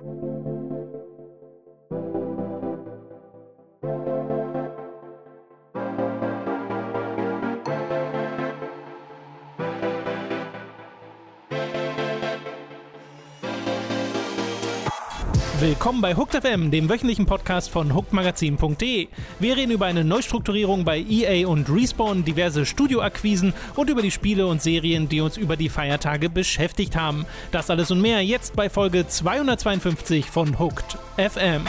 Thank you Willkommen bei Hooked FM, dem wöchentlichen Podcast von hookedmagazin.de. Wir reden über eine Neustrukturierung bei EA und Respawn, diverse Studioakquisen und über die Spiele und Serien, die uns über die Feiertage beschäftigt haben. Das alles und mehr jetzt bei Folge 252 von Hooked FM.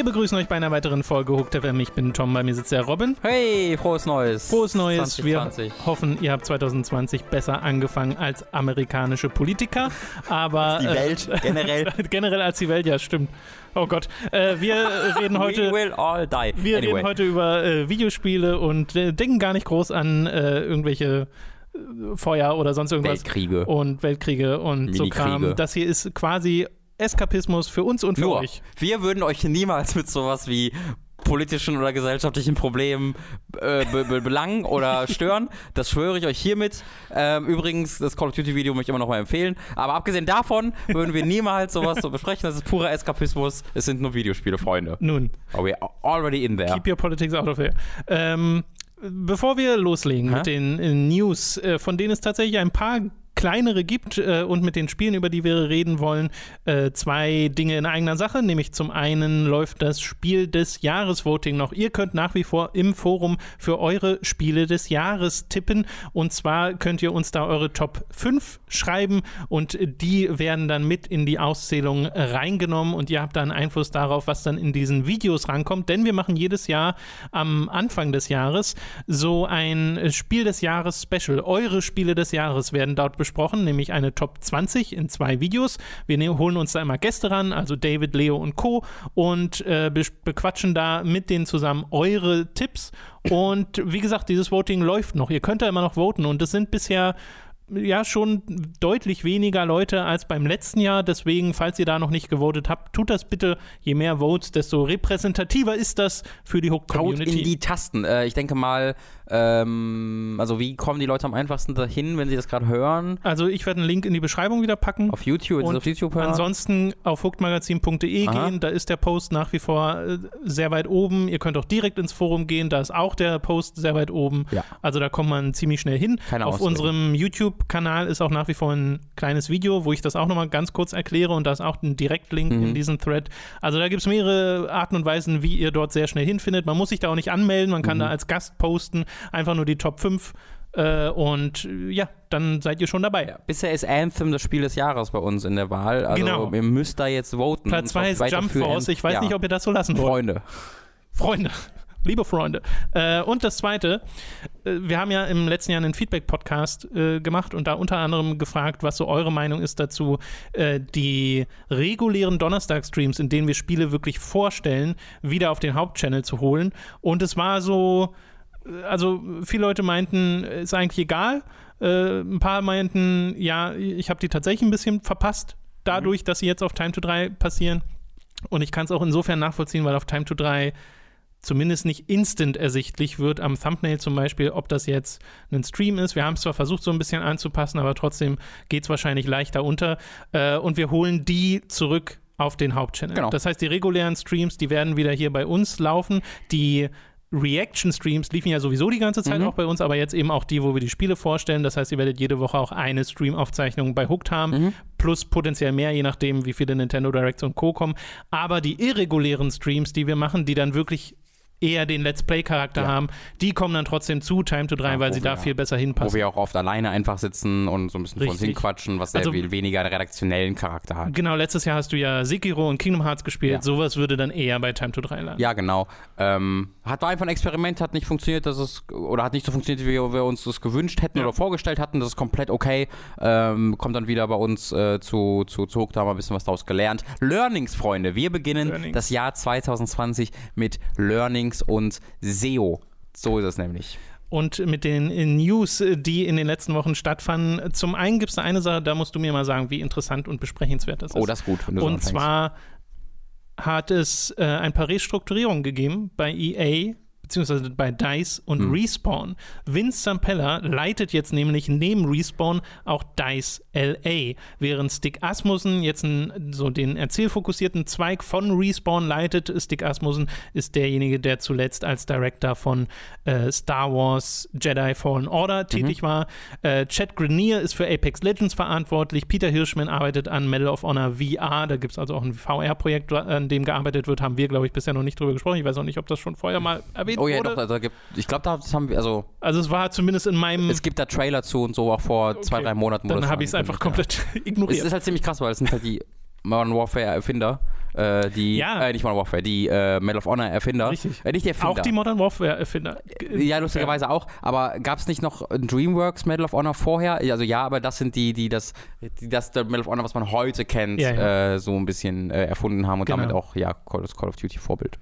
Wir begrüßen euch bei einer weiteren Folge Hooked FM. Ich bin Tom, bei mir sitzt der Robin. Hey, frohes Neues. Frohes Neues. 2020. Wir hoffen, ihr habt 2020 besser angefangen als amerikanische Politiker. Aber Die Welt generell. Äh, generell als die Welt, ja, stimmt. Oh Gott. Äh, wir reden We heute. will all die. Wir anyway. reden heute über äh, Videospiele und äh, denken gar nicht groß an äh, irgendwelche äh, Feuer oder sonst irgendwas. Weltkriege. Und Weltkriege und so. Kram. Das hier ist quasi Eskapismus für uns und für Nur, euch. wir würden euch niemals mit sowas wie politischen oder gesellschaftlichen Problemen äh, be be belangen oder stören. Das schwöre ich euch hiermit. Ähm, übrigens, das Call of Duty Video möchte ich immer noch mal empfehlen. Aber abgesehen davon würden wir niemals sowas so besprechen. Das ist purer Eskapismus. Es sind nur Videospiele, Freunde. Nun. Oh, we're already in there. Keep your politics out of here. Ähm, bevor wir loslegen Hä? mit den äh, News, äh, von denen es tatsächlich ein paar kleinere gibt äh, und mit den Spielen, über die wir reden wollen, äh, zwei Dinge in eigener Sache. Nämlich zum einen läuft das Spiel des Jahres-Voting noch. Ihr könnt nach wie vor im Forum für eure Spiele des Jahres tippen. Und zwar könnt ihr uns da eure Top 5 schreiben und die werden dann mit in die Auszählung reingenommen und ihr habt dann Einfluss darauf, was dann in diesen Videos rankommt. Denn wir machen jedes Jahr am Anfang des Jahres so ein Spiel des Jahres Special. Eure Spiele des Jahres werden dort besprochen, nämlich eine Top 20 in zwei Videos. Wir ne holen uns da immer Gäste ran, also David, Leo und Co. und äh, be bequatschen da mit denen zusammen eure Tipps. Und wie gesagt, dieses Voting läuft noch. Ihr könnt da immer noch voten und es sind bisher ja schon deutlich weniger Leute als beim letzten Jahr. Deswegen, falls ihr da noch nicht gewotet habt, tut das bitte. Je mehr Votes, desto repräsentativer ist das für die Hook Haut in die Tasten. Äh, ich denke mal, ähm, also wie kommen die Leute am einfachsten dahin, wenn sie das gerade hören? also ich werde einen Link in die Beschreibung wieder packen. Auf YouTube, Und auf YouTube hören? Ansonsten auf hookedmagazin.de gehen, da ist der Post nach wie vor äh, sehr weit oben. Ihr könnt auch direkt ins Forum gehen, da ist auch der Post sehr weit oben. Ja. Also da kommt man ziemlich schnell hin. Keine auf Ausrede. unserem YouTube-Kanal ist auch nach wie vor ein kleines Video, wo ich das auch nochmal ganz kurz erkläre und da ist auch ein Direktlink Mhm. in diesem Thread. Also da gibt es mehrere Arten und Weisen, wie ihr dort sehr schnell hinfindet. Man muss sich da auch nicht anmelden, man kann Mhm. da als Gast posten, einfach nur die Top 5 äh, und äh, ja, dann seid ihr schon dabei. Ja, bisher ist Anthem das Spiel des Jahres bei uns in der Wahl. Also Genau. ihr müsst da jetzt voten. Platz Und 2 auch ist Jump Force. Ich weiß ja. nicht, ob ihr das so lassen wollt. Freunde. Freunde. Liebe Freunde. Äh, und das Zweite, äh, wir haben ja im letzten Jahr einen Feedback-Podcast äh, gemacht und da unter anderem gefragt, was so eure Meinung ist dazu, äh, die regulären Donnerstag-Streams, in denen wir Spiele wirklich vorstellen, wieder auf den Hauptchannel zu holen. Und es war so, äh, also viele Leute meinten, äh, ist eigentlich egal. Ein paar meinten, ja, ich habe die tatsächlich ein bisschen verpasst, dadurch, dass sie jetzt auf Time to 3 passieren. Und ich kann es auch insofern nachvollziehen, weil auf Time to 3 zumindest nicht instant ersichtlich wird am Thumbnail zum Beispiel, ob das jetzt ein Stream ist. Wir haben es zwar versucht, so ein bisschen anzupassen, aber trotzdem geht es wahrscheinlich leichter unter. Äh, und wir holen die zurück auf den Hauptchannel. Genau. Das heißt, die regulären Streams, die werden wieder hier bei uns laufen. Die Reaction-Streams liefen ja sowieso die ganze Zeit Mhm. auch bei uns, aber jetzt eben auch die, wo wir die Spiele vorstellen. Das heißt, ihr werdet jede Woche auch eine Stream-Aufzeichnung bei Hooked haben, Mhm. plus potenziell mehr, je nachdem, wie viele Nintendo Directs und Co. kommen. Aber die irregulären Streams, die wir machen, die dann wirklich eher den Let's Play-Charakter Ja. haben, die kommen dann trotzdem zu Time to 3, Ja, weil wo sie da wir- viel besser Wo hinpassen. wir auch oft alleine einfach sitzen und so ein bisschen vor uns Richtig. hinquatschen, was sehr Also- viel weniger redaktionellen Charakter hat. Genau, letztes Jahr hast du ja Sekiro und Kingdom Hearts gespielt. Ja. Sowas würde dann eher bei Time to 3 landen. Ja, genau. Ähm, hat war einfach ein Experiment, hat nicht funktioniert, dass es oder hat nicht so funktioniert, wie wir, uns das gewünscht hätten oder vorgestellt hatten. Das ist komplett okay. Ähm, kommt dann wieder bei uns äh, zu, zu, zu Hook, da haben wir ein bisschen was daraus gelernt. Learnings, Freunde. Wir beginnen Learnings. das Jahr 2020 mit Learnings und SEO. So ist es nämlich. Und mit den News, die in den letzten Wochen stattfanden. Zum einen gibt es da eine Sache, da musst du mir mal sagen, wie interessant und besprechenswert das ist. Oh, das ist gut, und anfängst. zwar hat es äh, ein paar Restrukturierungen gegeben bei EA beziehungsweise bei DICE und Hm. Respawn. Vince Zampella leitet jetzt nämlich neben Respawn auch DICE LA, während Stick Asmussen jetzt einen, so den erzählfokussierten Zweig von Respawn leitet. Stick Asmussen ist derjenige, der zuletzt als Director von äh, Star Wars Jedi Fallen Order tätig war. Äh, Chad Grenier ist für Apex Legends verantwortlich. Peter Hirschman arbeitet an Medal of Honor VR. Da gibt es also auch ein VR-Projekt, an dem gearbeitet wird. Haben wir, glaube ich, bisher noch nicht drüber gesprochen. Ich weiß auch nicht, ob das schon vorher mal erwähnt Oh ja, wurde. doch, da, gibt, ich glaube, da das haben wir, also Also es war zumindest in meinem. es gibt da Trailer zu und so, auch vor zwei, Okay. drei Monaten. dann habe ich es einfach komplett ja. Es ignoriert. ist halt ziemlich krass, weil es sind halt die Modern Warfare Erfinder, äh, die, Ja. äh, nicht Modern Warfare, die äh, Medal of Honor Erfinder. Richtig. Äh, nicht die Erfinder. auch die Modern Warfare-Erfinder. Ja, lustigerweise auch. Aber gab es nicht noch ein DreamWorks Medal of Honor vorher? Also ja, aber das sind die, die das, die das der Medal of Honor, was man heute kennt, Ja, ja. Äh, so ein bisschen äh, erfunden haben und Genau. damit auch ja Call, das Call of Duty Vorbild.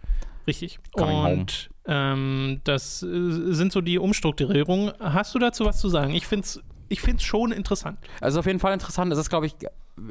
Richtig. Coming Und ähm, das äh, sind so die Umstrukturierungen. Hast du dazu was zu sagen? Ich finde es ich find's schon interessant. Also auf jeden Fall interessant. Es ist, glaube ich,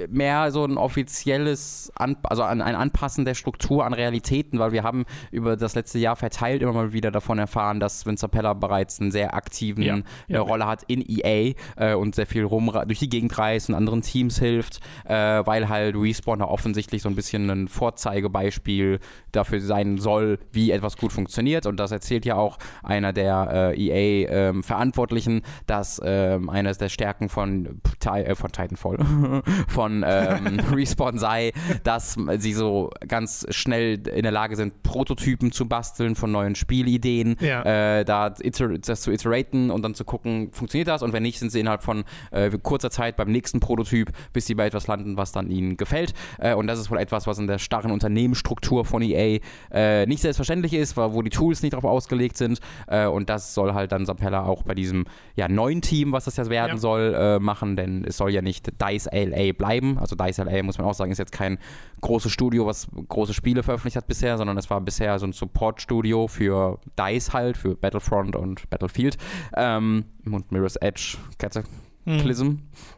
mehr so ein offizielles, An also ein, ein Anpassen der Struktur an Realitäten, weil wir haben über das letzte Jahr verteilt immer mal wieder davon erfahren, dass Vince Pella bereits einen sehr aktiven Ja. äh, Ja. Rolle hat in EA äh, und sehr viel rum durch die Gegend reist und anderen Teams hilft, äh, weil halt Respawn da offensichtlich so ein bisschen ein Vorzeigebeispiel dafür sein soll, wie etwas gut funktioniert und das erzählt ja auch einer der äh, EA-Verantwortlichen, dass ähm, eines der Stärken von, äh, von Titanfall, von ähm, Respawn sei, dass sie so ganz schnell in der Lage sind, Prototypen zu basteln von neuen Spielideen, Ja. äh, da das zu iteraten und dann zu gucken, funktioniert das und wenn nicht, sind sie innerhalb von äh, kurzer Zeit beim nächsten Prototyp, bis sie bei etwas landen, was dann ihnen gefällt. Äh, und das ist wohl etwas, was in der starren Unternehmensstruktur von EA äh, nicht selbstverständlich ist, weil- wo die Tools nicht darauf ausgelegt sind. Äh, und das soll halt dann Sampella auch bei diesem ja, neuen Team, was das jetzt werden Ja. soll, äh, machen, denn es soll ja nicht DICE LA bleiben. Also DICE LA, muss man auch sagen, ist jetzt kein großes Studio, was große Spiele veröffentlicht hat bisher, sondern es war bisher so ein Support-Studio für DICE halt, für Battlefront und Battlefield. Ähm, und Mirror's Edge, Cataclysm,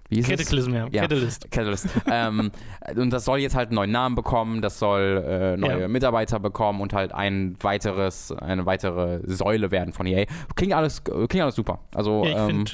wie hieß es? Cataclysm, ja. Ja. Catalyst. Catalyst. ähm, und das soll jetzt halt einen neuen Namen bekommen, das soll äh, neue Ja. Mitarbeiter bekommen und halt ein weiteres, eine weitere Säule werden von EA. Klingt alles, klingt alles super. Also Ja, ich ähm, finde,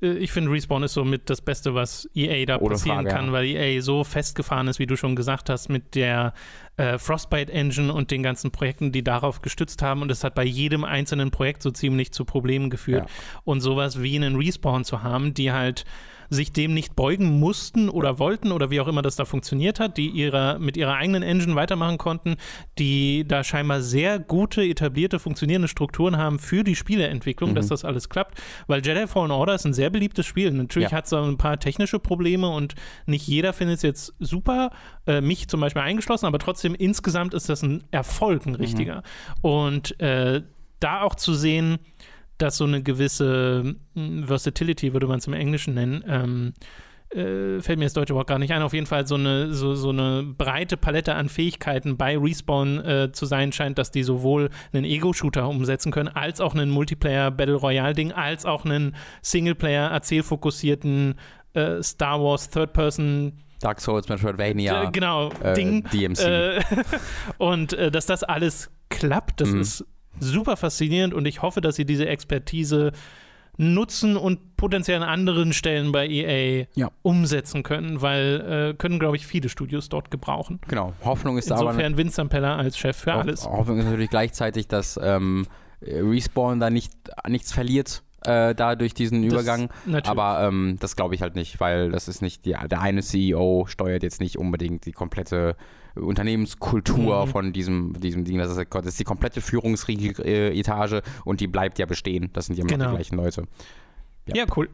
ich finde, Respawn ist somit das Beste, was EA da Ohne passieren Frage, kann, ja. weil EA so festgefahren ist, wie du schon gesagt hast, mit der äh, Frostbite Engine und den ganzen Projekten, die darauf gestützt haben. Und es hat bei jedem einzelnen Projekt so ziemlich zu Problemen geführt. Ja. Und sowas wie einen Respawn zu haben, die halt sich dem nicht beugen mussten oder wollten oder wie auch immer das da funktioniert hat, die ihrer, mit ihrer eigenen Engine weitermachen konnten, die da scheinbar sehr gute, etablierte, funktionierende Strukturen haben für die Spieleentwicklung, Mhm. dass das alles klappt. Weil Jedi Fallen Order ist ein sehr beliebtes Spiel. Natürlich Ja. hat es ein paar technische Probleme und nicht jeder findet es jetzt super, äh, mich zum Beispiel eingeschlossen, aber trotzdem insgesamt ist das ein Erfolg, ein richtiger. Und äh, da auch zu sehen, dass so eine gewisse mh, Versatility, würde man es im Englischen nennen, ähm, äh, fällt mir das deutsche Wort gar nicht ein, auf jeden Fall so eine, so, so eine breite Palette an Fähigkeiten bei Respawn äh, zu sein scheint, dass die sowohl einen Ego-Shooter umsetzen können, als auch einen Multiplayer-Battle-Royale-Ding, als auch einen Singleplayer-erzählfokussierten äh, Star Wars Third-Person Dark Souls, Metroidvania, äh, genau, äh, Ding. DMC. Äh, und dass das alles klappt, das Mhm. ist super faszinierend und ich hoffe, dass sie diese Expertise nutzen und potenziell an anderen Stellen bei EA Ja. umsetzen können, weil äh, können, glaube ich, viele Studios dort gebrauchen. genau. Hoffnung ist da aber Insofern Vince Zampella als Chef für Ho- alles. Hoffnung ist natürlich gleichzeitig, dass ähm, Respawn da nicht, nichts verliert äh, da durch diesen Das- Übergang. natürlich. Aber ähm, das glaube ich halt nicht, weil das ist nicht, die, der eine CEO steuert jetzt nicht unbedingt die komplette Unternehmenskultur Mhm. von diesem, diesem Ding. Das ist, das ist die komplette Führungsetage und die bleibt ja bestehen. Das sind ja immer Genau. die gleichen Leute. Ja, cool.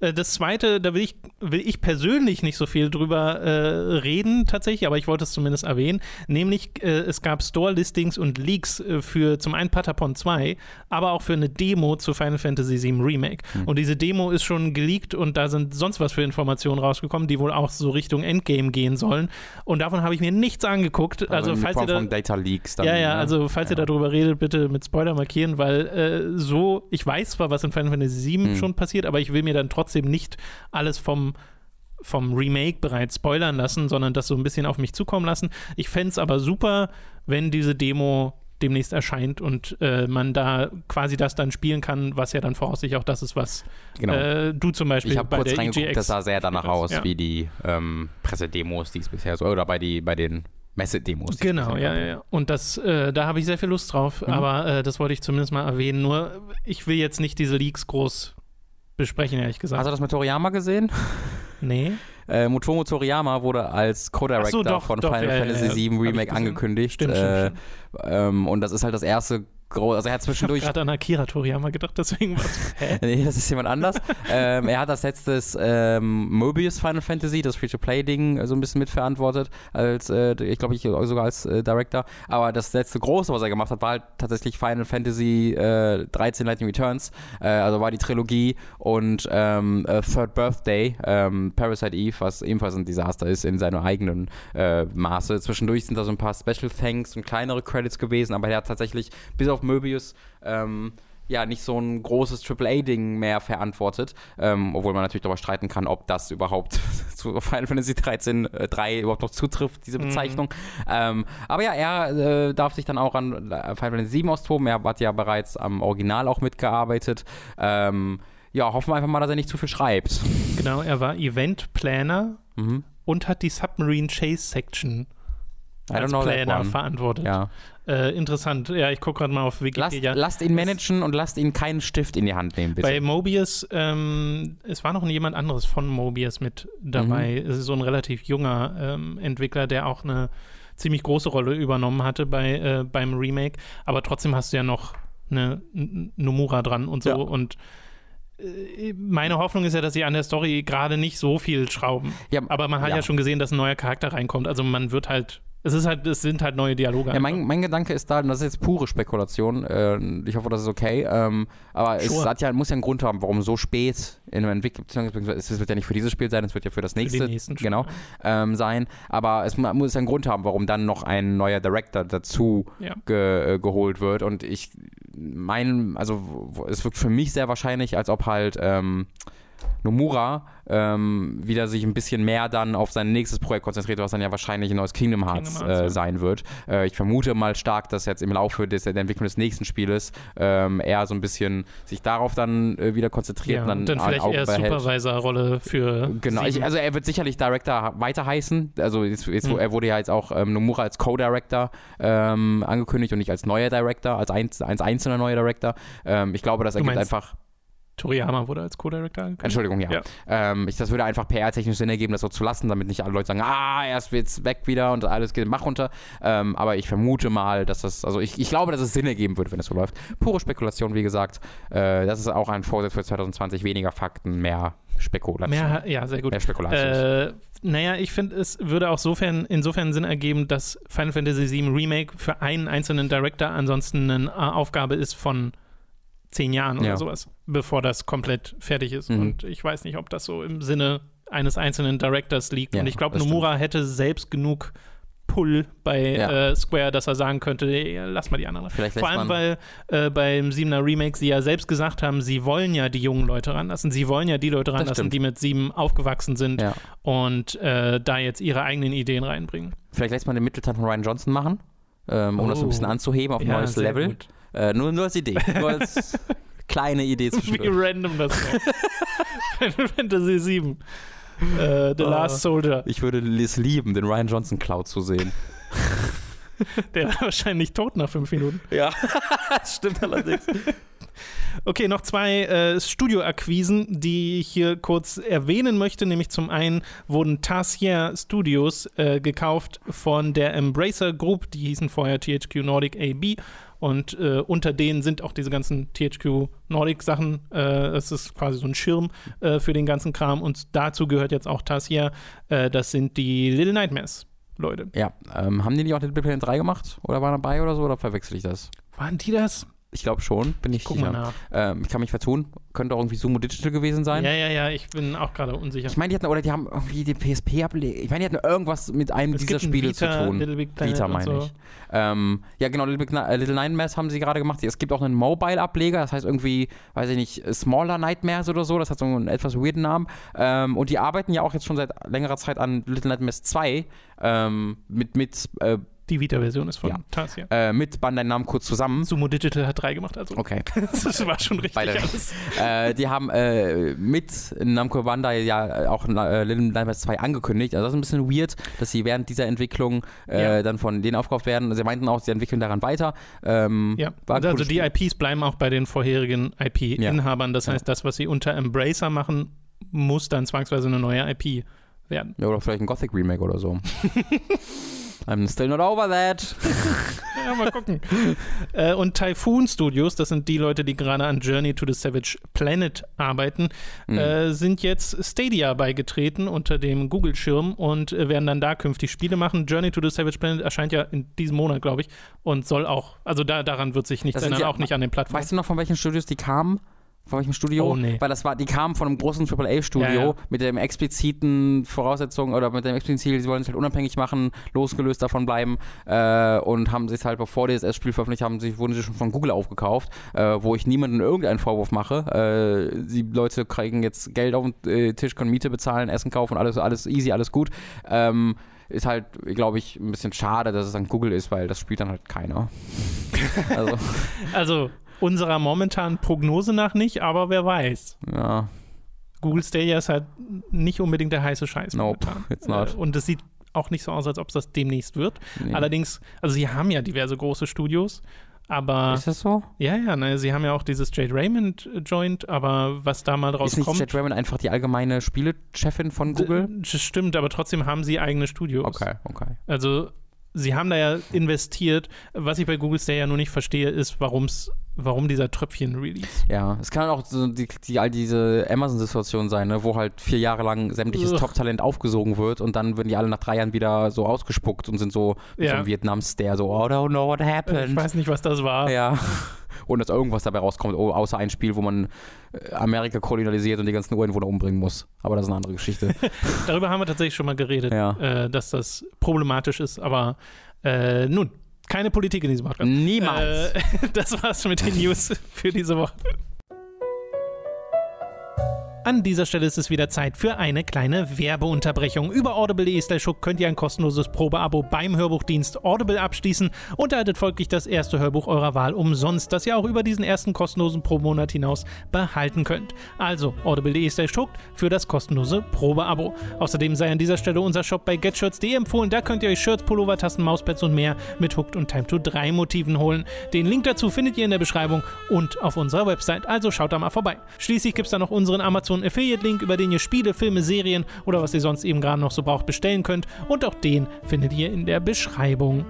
Äh, Das zweite, da will ich, will ich persönlich nicht so viel drüber äh, reden, tatsächlich, aber ich wollte es zumindest erwähnen. Nämlich, äh, es gab Store-Listings und Leaks äh, für zum einen Patapon 2, aber auch für eine Demo zu Final Fantasy VII Remake. Hm. Und diese Demo ist schon geleakt und da sind sonst was für Informationen rausgekommen, die wohl auch so Richtung Endgame gehen sollen. Und davon habe ich mir nichts angeguckt. Also, in falls Form ihr da, von Data Leaks dann. ja, ja, ne? also falls ihr Ja. darüber redet, bitte mit Spoiler markieren, weil äh, so, ich weiß zwar, was in Final Fantasy VII Hm. schon passiert, aber ich will mir dann trotzdem nicht alles vom vom Remake bereits spoilern lassen, sondern das so ein bisschen auf mich zukommen lassen. Ich fände es aber super, wenn diese Demo demnächst erscheint und äh, man da quasi das dann spielen kann, was ja dann voraussichtlich auch das ist, was Genau. äh, du zum Beispiel ich habe bei kurz der reingeguckt, EGX das sah sehr danach aus Ja. wie die ähm, Pressedemos, die es bisher so, oder bei, die, bei den Messedemos. Genau, ja, ja. Und das, äh, da habe ich sehr viel Lust drauf, Mhm. aber äh, das wollte ich zumindest mal erwähnen. Nur, ich will jetzt nicht diese Leaks groß besprechen, ehrlich gesagt. Hast du das mit Toriyama gesehen? nee. Äh, Motomo Toriyama wurde als Co-Director so, von doch, Final ja, ja, Fantasy ja. VII ich Remake angekündigt. Stimmt, äh, stimmt, Ähm, und das ist halt das erste große, also er hat Ich zwischendurch gerade an Akira Toriyama gedacht, deswegen was. Hä? Nee, das ist jemand anders. ähm, er hat das letztes ähm, Mobius Final Fantasy, das Free-to-Play-Ding, äh, so ein bisschen mitverantwortet, als, äh, ich glaube, ich sogar als äh, Director. Aber das letzte große, was er gemacht hat, war halt tatsächlich Final Fantasy äh, 13 Lightning Returns. Äh, also war die Trilogie und ähm, äh, Third Birthday, ähm, Parasite Eve, was ebenfalls ein Desaster ist in seinem eigenen Maße. Zwischendurch sind da so ein paar Special Thanks und kleinere Credits gewesen, aber er hat tatsächlich bis auf Möbius ähm, ja nicht so ein großes AAA-Ding mehr verantwortet, ähm, obwohl man natürlich darüber streiten kann, ob das überhaupt zu Final Fantasy 13 äh, 3 überhaupt noch zutrifft, diese Mhm. Bezeichnung. Ähm, aber ja, er äh, darf sich dann auch an äh, Final Fantasy 7 austoben. Er hat ja bereits am Original auch mitgearbeitet. Ähm, ja, hoffen wir einfach mal, dass er nicht zu viel schreibt. Genau, er war Event-Planner Mhm. und hat die Submarine Chase Section I don't als one. verantwortet. Ja. Äh, interessant. Ja, ich gucke gerade mal auf Lasst, Wikipedia. lasst ihn managen und lasst ihn keinen Stift in die Hand nehmen, bitte. Bei Mobius, ähm, es war noch jemand anderes von Mobius mit dabei. Mhm. Es ist so ein relativ junger ähm, Entwickler, der auch eine ziemlich große Rolle übernommen hatte bei, äh, beim Remake. Aber trotzdem hast du ja noch eine Nomura dran und so. Ja. Und äh, meine Hoffnung ist ja, dass sie an der Story gerade nicht so viel schrauben. ja, Aber man hat ja. Ja. schon gesehen, dass ein neuer Charakter reinkommt. Also man wird halt, es ist halt, es sind halt neue Dialoge. Ja, mein, mein Gedanke ist da, und das ist jetzt pure Spekulation, äh, ich hoffe, das ist okay, ähm, aber es Sure. hat ja, muss ja einen Grund haben, warum so spät in einem Entwicklung, beziehungsweise es wird ja nicht für dieses Spiel sein, es wird ja für das Für nächste nächsten genau, ähm, sein, aber es mu- muss einen Grund haben, warum dann noch ein neuer Director dazu Ja. ge, äh, geholt wird und ich mein, also es wirkt für mich sehr wahrscheinlich, als ob halt ähm, Nomura ähm, wieder sich ein bisschen mehr dann auf sein nächstes Projekt konzentriert, was dann ja wahrscheinlich ein neues Kingdom Hearts, Kingdom Hearts, äh, ja. sein wird. Äh, ich vermute mal stark, dass jetzt im Laufe des, der Entwicklung des nächsten Spieles ähm, er so ein bisschen sich darauf dann äh, wieder konzentriert Ja, und dann, dann ein vielleicht eher. Supervisor-Rolle für. Genau, ich, also er wird sicherlich Director weiter heißen. Also jetzt, jetzt, wo- Hm. er wurde ja jetzt auch ähm, Nomura als Co-Director ähm, angekündigt und nicht als neuer Director, als, einz, als einzelner neuer Director. Ähm, ich glaube, das Du ergibt einfach. Toriyama wurde als Co-Director angekündigt. Entschuldigung, ja. Ja. Ähm, ich, das würde einfach PR-technisch Sinn ergeben, das so zu lassen, damit nicht alle Leute sagen, ah, erst wird's weg wieder und alles geht Bach runter. Ähm, aber ich vermute mal, dass das, also ich, ich glaube, dass es Sinn ergeben würde, wenn es so läuft. Pure Spekulation, wie gesagt. Äh, das ist auch ein Vorsitz für 2020. Weniger Fakten, mehr Spekulation. Mehr, ja, sehr gut. mehr Spekulation. Äh, naja, ich finde, es würde auch sofern, insofern Sinn ergeben, dass Final Fantasy VII Remake für einen einzelnen Director ansonsten eine Aufgabe ist von zehn Jahren Ja. oder sowas, bevor das komplett fertig ist. Mhm. Und ich weiß nicht, ob das so im Sinne eines einzelnen Directors liegt. Ja, Und ich glaube, das Nomura hätte selbst genug Pull bei Ja. äh, Square, dass er sagen könnte, ey, lass mal die anderen. Vielleicht Vor allem, weil äh, beim 7er Remake sie ja selbst gesagt haben, sie wollen ja die jungen Leute ranlassen. Sie wollen ja die Leute ranlassen, stimmt. die mit 7 aufgewachsen sind Ja. und äh, da jetzt ihre eigenen Ideen reinbringen. Vielleicht lässt man den Mittelteil von Ryan Johnson machen, ähm, um das so ein bisschen Oh. anzuheben auf ein Ja, neues Level. gut. Äh, nur, nur als Idee. Nur als kleine Idee Wie zwischendurch. random das wäre. Final Fantasy 7. Äh, The Oh. Last Soldier. Ich würde es lieben, den Ryan Johnson Cloud zu sehen. Der war wahrscheinlich tot nach fünf Minuten. Ja, stimmt allerdings. Okay, noch zwei äh, Studioakquisen, die ich hier kurz erwähnen möchte. Nämlich zum einen wurden Tarsier Studios äh, gekauft von der Embracer Group. Die hießen vorher THQ Nordic AB. Und äh, unter denen sind auch diese ganzen THQ Nordic Sachen. Äh, es ist quasi so ein Schirm äh, für den ganzen Kram. Und dazu gehört jetzt auch Tarsier. Äh, das sind die Little Nightmares. Leute. Ja, ähm, haben die nicht auch Little Planet 3 gemacht? Oder waren dabei oder so? Oder verwechsel ich das? Waren die das? Ich glaube schon, bin ich Guck mal sicher. nach. Ähm, ich kann mich vertun. Könnte auch irgendwie Sumo Digital gewesen sein. Ja, ja, ja, ich bin auch gerade unsicher. Ich meine, die hatten, oder die haben irgendwie die PSP-Ableger. Ich meine, die hatten irgendwas mit einem Es dieser Spiele Vita, zu tun. Little Big Planet Vita meine so. ich. Ähm, ja, genau, Little, Big, äh, Little Nightmares haben sie gerade gemacht. Es gibt auch einen Mobile-Ableger, das heißt irgendwie, weiß ich nicht, Smaller Nightmares oder so. Das hat so einen etwas weirden Namen. Ähm, und die arbeiten ja auch jetzt schon seit längerer Zeit an Little Nightmares 2 ähm, mit, mit, äh, Die Vita-Version ist von Ja. Tarsia. äh, mit Bandai Namco zusammen. Sumo Digital hat drei gemacht, also Okay. das war schon richtig Beide. alles. äh, die haben äh, mit Namco Bandai ja auch äh, Little Nightmares 2 angekündigt. Also das ist ein bisschen weird, dass sie während dieser Entwicklung äh, Ja. dann von denen aufgekauft werden. Sie meinten auch, sie entwickeln daran weiter. Ähm, Ja, also die Spiel. IPs bleiben auch bei den vorherigen IP-Inhabern. Das heißt, das, was sie unter Embracer machen, muss dann zwangsweise eine neue IP werden. Ja, oder vielleicht ein Gothic Remake oder so. I'm still not over that. Ja, mal gucken. äh, und Typhoon Studios, das sind die Leute, die gerade an Journey to the Savage Planet arbeiten, Mhm. äh, sind jetzt Stadia beigetreten unter dem Google-Schirm und äh, werden dann da künftig Spiele machen. Journey to the Savage Planet erscheint ja in diesem Monat, glaube ich, und soll auch, also da, daran wird sich nichts ändern, ja- auch nicht an den Plattformen. Weißt du noch, von welchen Studios die kamen? Von welchem Studio? Oh, nee. Weil das war, die kamen von einem großen AAA-Studio Ja, ja. mit dem expliziten Voraussetzung oder mit dem expliziten Ziel, sie wollen sich halt unabhängig machen, losgelöst davon bleiben äh, und haben sich halt, bevor die das Spiel veröffentlicht haben, sie, wurden sie schon von Google aufgekauft, äh, wo ich niemandem irgendeinen Vorwurf mache. Äh, die Leute kriegen jetzt Geld auf den äh, Tisch, können Miete bezahlen, Essen kaufen, alles, alles easy, alles gut. Ähm, ist halt, glaube ich, ein bisschen schade, dass es dann Google ist, weil das spielt dann halt keiner. also, Also unserer momentanen Prognose nach nicht, aber wer weiß. ja. Google Stadia ist halt nicht unbedingt der heiße Scheiß. Nope, momentan. it's not. Äh, Und es sieht auch nicht so aus, als ob es das demnächst wird. Nee. Allerdings, also sie haben ja diverse große Studios, aber Ist das so? ja, ja, ne, sie haben ja auch dieses Jade Raymond äh, Joint, aber was da mal draus Ist nicht kommt. Jet Raymond einfach die allgemeine Spielechefin von Google? Das stimmt, aber trotzdem haben sie eigene Studios. Okay, okay. Also sie haben da ja investiert. Was ich bei Google Stadia nur nicht verstehe, ist, warum's, warum dieser Tröpfchen-Release. Ja, es kann auch so die, die, all diese Amazon-Situation sein, ne, wo halt vier Jahre lang sämtliches. Top-Talent aufgesogen wird und dann werden die alle nach drei Jahren wieder so ausgespuckt und sind so Ja. so ein Vietnam-Stare, so, oh, I don't know what Äh, Ich happened. weiß nicht, was das war. ja. Und dass irgendwas dabei rauskommt, oh, außer ein Spiel, wo man äh, Amerika kolonialisiert und die ganzen Ureinwohner umbringen muss. Aber das ist eine andere Geschichte. Darüber haben wir tatsächlich schon mal geredet, Ja. äh, dass das problematisch ist, aber äh, nun, keine Politik in diesem Podcast. Niemals. Äh, das war's mit den News für diese Woche. An dieser Stelle ist es wieder Zeit für eine kleine Werbeunterbrechung. Über audible.de könnt ihr ein kostenloses Probeabo beim Hörbuchdienst Audible abschließen und erhaltet folglich das erste Hörbuch eurer Wahl umsonst, das ihr auch über diesen ersten kostenlosen Probemonat hinaus behalten könnt. Also audible.de für das kostenlose Probeabo. Außerdem sei an dieser Stelle unser Shop bei getshirts.de empfohlen. Da könnt ihr euch Shirts, Pullover, Tassen, Mauspads und mehr mit Hooked und Time to 3 Motiven holen. Den Link dazu findet ihr in der Beschreibung und auf unserer Website. Also schaut da mal vorbei. Schließlich gibt es da noch unseren Amazon Affiliate Link, über den ihr Spiele, Filme, Serien oder was ihr sonst eben gerade noch so braucht bestellen könnt. Und auch den findet ihr in der Beschreibung.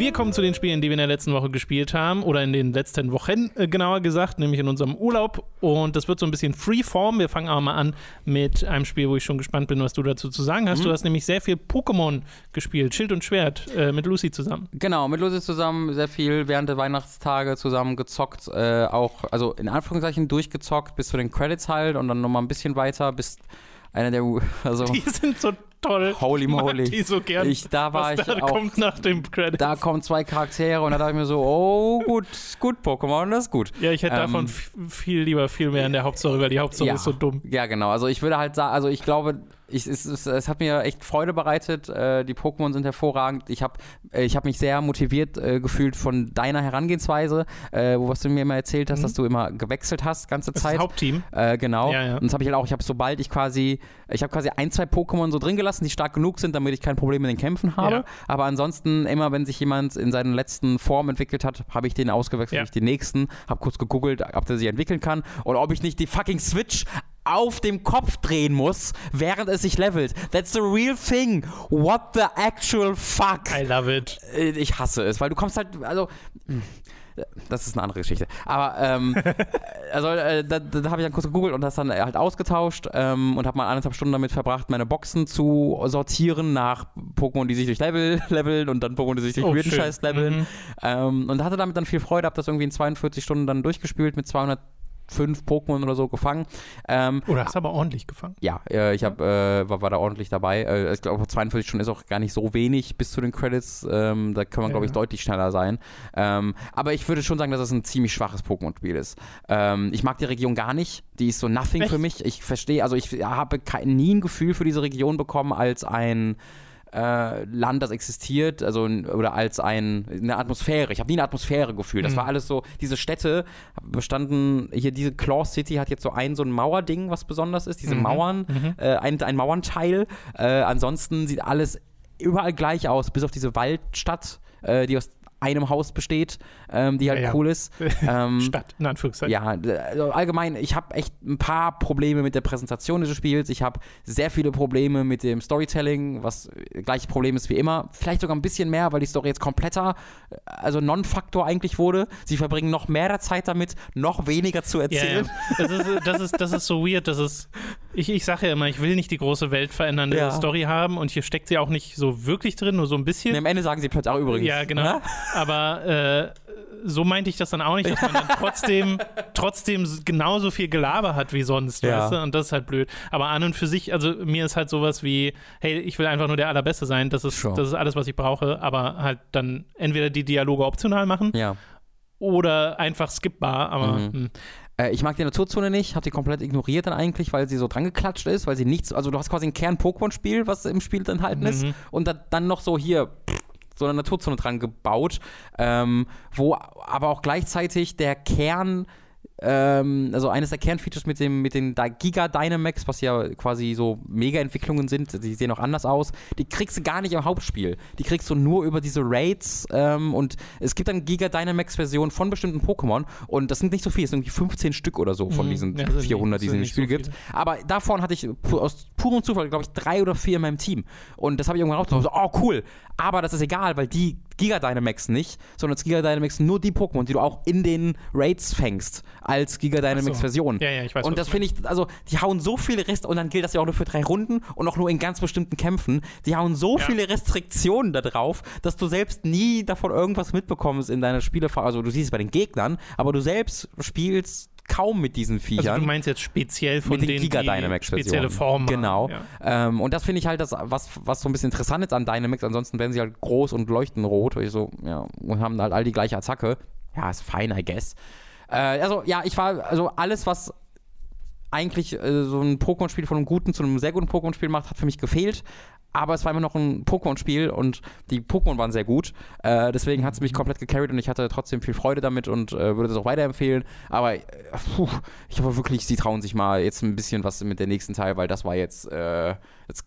Wir kommen zu den Spielen, die wir in der letzten Woche gespielt haben, oder in den letzten Wochen äh, genauer gesagt, nämlich in unserem Urlaub. Und das wird so ein bisschen Freeform. Wir fangen aber mal an mit einem Spiel, wo ich schon gespannt bin, was du dazu zu sagen hast. Du hast nämlich sehr viel Pokémon gespielt, Schild und Schwert, äh, mit Lucy zusammen. Genau, mit Lucy zusammen sehr viel während der Weihnachtstage zusammen gezockt, äh, auch, also in Anführungszeichen durchgezockt, bis zu den Credits halt und dann nochmal ein bisschen weiter, bis einer der, also, Die sind so toll. Holy moly. Die so gern. ich, da war was ich da auch, kommt nach dem Credit. da kommen zwei Charaktere und da dachte ich mir so, oh, gut, gut, Pokémon, das ist gut. ja, ich hätte Ähm, davon viel lieber viel mehr in der Hauptstory, weil die Hauptstory Ja. ist so dumm. Ja, genau. Also ich würde halt sagen, also ich glaube, ich, es, es, es hat mir echt Freude bereitet. Äh, die Pokémon sind hervorragend. Ich habe äh, ich hab mich sehr motiviert äh, gefühlt von deiner Herangehensweise, äh, wo was du mir immer erzählt hast, Mhm. dass du immer gewechselt hast, ganze Das Zeit. das Hauptteam. Äh, genau. Ja, ja. Und das habe ich halt auch. Ich habe sobald ich quasi, ich habe quasi ein, zwei Pokémon so drin gelassen, die stark genug sind, damit ich kein Problem mit den Kämpfen habe. Ja. Aber ansonsten immer, wenn sich jemand in seiner letzten Form entwickelt hat, habe ich den ausgewechselt durch den nächsten, habe kurz gegoogelt, ob der sich entwickeln kann oder ob ich nicht die fucking Switch auf dem Kopf drehen muss, während es sich levelt. That's the real thing. What the actual fuck? I love it. Äh, Ich hasse es, weil du kommst halt, also. mh, das ist eine andere Geschichte. Aber ähm, also äh, da, da habe ich dann kurz gegoogelt und das dann halt ausgetauscht ähm, und habe mal eineinhalb Stunden damit verbracht, meine Boxen zu sortieren nach Pokémon, die sich durch Level leveln und dann Pokémon, die sich durch Oh, Weirden. Scheiß leveln. Mhm. Ähm, und hatte damit dann viel Freude, habe das irgendwie in 42 Stunden dann durchgespielt mit 205 Pokémon oder so gefangen. Ähm, Oder hast aber ordentlich gefangen. ja, äh, ich hab, äh, war, war da ordentlich dabei. Äh, ich glaube, 42 Stunden ist auch gar nicht so wenig bis zu den Credits. Ähm, da kann man, Ja, glaube ich, deutlich schneller sein. Ähm, aber ich würde schon sagen, dass es ein ziemlich schwaches Pokémon-Spiel ist. Ähm, ich mag die Region gar nicht. Die ist so nothing Echt? für mich. Ich verstehe, also ich habe kein, nie ein Gefühl für diese Region bekommen als ein äh, Land, das existiert, also oder als ein, eine Atmosphäre. Ich habe nie eine Atmosphäre gefühlt. Das Mhm. war alles so, diese Städte bestanden, hier diese Claw City hat jetzt so ein so ein Mauerding, was besonders ist, diese Mhm. Mauern, Mhm. äh, ein, ein Mauernteil. Äh, ansonsten sieht alles überall gleich aus, bis auf diese Waldstadt, äh, die aus einem Haus besteht, ähm, die halt Ja, cool ist. ähm, Stadt, in Anführungszeichen. ja, also allgemein, ich habe echt ein paar Probleme mit der Präsentation dieses Spiels. Ich habe sehr viele Probleme mit dem Storytelling, was äh, gleiche Problem ist wie immer. Vielleicht sogar ein bisschen mehr, weil die Story jetzt kompletter, äh, also Non-Faktor eigentlich wurde. Sie verbringen noch mehr der Zeit damit, noch weniger zu erzählen. ja. Das, ist, das, ist, das ist so weird. Das ist, ich, ich sage ja immer, ich will nicht die große Welt verändernde Ja. Story haben und hier steckt sie auch nicht so wirklich drin, nur so ein bisschen. Und am Ende sagen sie plötzlich auch übrigens. Ja, genau. ne? Aber äh, so meinte ich das dann auch nicht, dass man dann trotzdem, trotzdem genauso viel Gelaber hat wie sonst, Ja. weißt du? Und das ist halt blöd. Aber an und für sich, also mir ist halt sowas wie, hey, ich will einfach nur der Allerbeste sein, das ist, Sure. das ist alles, was ich brauche, aber halt dann entweder die Dialoge optional machen Ja. oder einfach skippbar, aber Mhm. hm. Äh, ich mag die Naturzone nicht, habe die komplett ignoriert dann eigentlich, weil sie so dran geklatscht ist, weil sie nichts, also du hast quasi ein Kern-Pokémon-Spiel, was im Spiel enthalten ist, Mhm. und da, dann noch so hier so eine Naturzone dran gebaut, ähm, wo aber auch gleichzeitig der Kern ähm, also eines der Kernfeatures mit dem mit den Giga Dynamax, was ja quasi so Mega-Entwicklungen sind, die sehen auch anders aus, die kriegst du gar nicht im Hauptspiel. Die kriegst du nur über diese Raids ähm, und es gibt dann Giga Dynamax-Versionen von bestimmten Pokémon und das sind nicht so viel, es sind irgendwie 15 Stück oder so von Mhm. diesen Ja, sind 400, die es in dem Spiel so gibt. viele. Aber davon hatte ich pu aus purem Zufall, glaube ich, drei oder vier in meinem Team. Und das habe ich irgendwann rausgefunden. So, oh, cool. Aber das ist egal, weil die Giga Dynamax nicht, sondern das Giga Dynamax nur die Pokémon, die du auch in den Raids fängst, als Giga Dynamax Version. Ja, ja, ich weiß, Und das finde ich, also die hauen so viele Rest und dann gilt das ja auch nur für drei Runden und auch nur in ganz bestimmten Kämpfen. Die hauen so Ja. viele Restriktionen da drauf, dass du selbst nie davon irgendwas mitbekommst in deiner Spielefahrung. Also du siehst es bei den Gegnern, aber du selbst spielst kaum mit diesen Viechern. Also du meinst jetzt speziell von Mit den denen, Giga die Dynamax-Versionen. spezielle Formen Genau. Ja. Ähm, und das finde ich halt das, was, was so ein bisschen interessant ist an Dynamax. Ansonsten werden sie halt groß und leuchten rot. Und, ich so, ja, und haben halt all die gleiche Attacke. Ja, ist fein, I guess. Äh, also, ja, ich war, also alles, was eigentlich äh, so ein Pokémon-Spiel von einem guten zu einem sehr guten Pokémon-Spiel macht, hat für mich gefehlt. Aber es war immer noch ein Pokémon-Spiel und die Pokémon waren sehr gut. Äh, deswegen hat es mich komplett gecarried und ich hatte trotzdem viel Freude damit und äh, würde es auch weiterempfehlen. Aber äh, puh, ich hoffe wirklich, sie trauen sich mal jetzt ein bisschen was mit der nächsten Teil, weil das war jetzt, äh, jetzt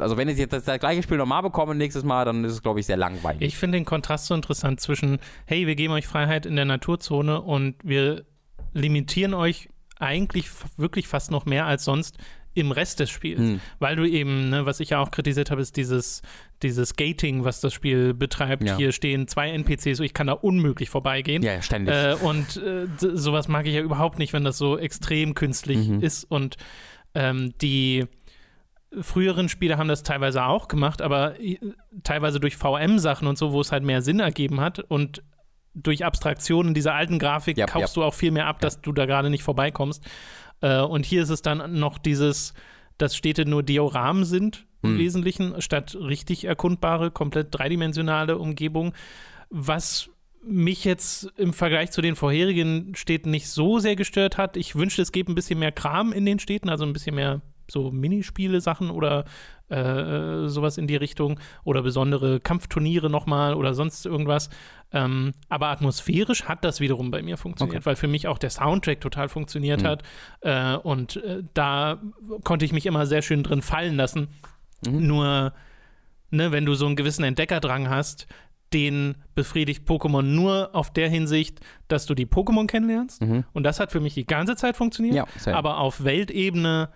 also wenn ich jetzt das, das gleiche Spiel nochmal bekomme nächstes Mal, dann ist es, glaube ich, sehr langweilig. Ich finde den Kontrast so interessant zwischen, hey, wir geben euch Freiheit in der Naturzone und wir limitieren euch eigentlich wirklich fast noch mehr als sonst im Rest des Spiels. Hm. Weil du eben, ne, was ich ja auch kritisiert habe, ist dieses, dieses Gating, was das Spiel betreibt. Ja. Hier stehen zwei NPCs, ich kann da unmöglich vorbeigehen. ja, ständig. Äh, und äh, sowas mag ich ja überhaupt nicht, wenn das so extrem künstlich Mhm. ist. Und ähm, die früheren Spiele haben das teilweise auch gemacht, aber äh, teilweise durch VM-Sachen und so, wo es halt mehr Sinn ergeben hat. Und durch Abstraktionen dieser alten Grafik Ja, kaufst du auch viel mehr ab, dass du da gerade nicht vorbeikommst. Äh, und hier ist es dann noch dieses, dass Städte nur Dioramen sind im Hm. Wesentlichen, statt richtig erkundbare, komplett dreidimensionale Umgebung, was mich jetzt im Vergleich zu den vorherigen Städten nicht so sehr gestört hat. Ich wünschte, es gäbe ein bisschen mehr Kram in den Städten, also ein bisschen mehr so Minispiele, Sachen oder äh, sowas in die Richtung oder besondere Kampfturniere nochmal oder sonst irgendwas. Ähm, aber atmosphärisch hat das wiederum bei mir funktioniert, Okay. weil für mich auch der Soundtrack total funktioniert Mhm. hat. Äh, und äh, da konnte ich mich immer sehr schön drin fallen lassen. Mhm. Nur, ne, wenn du so einen gewissen Entdeckerdrang hast, den befriedigt Pokémon nur auf der Hinsicht, dass du die Pokémon kennenlernst. Mhm. Und das hat für mich die ganze Zeit funktioniert. Ja, aber auf Weltebene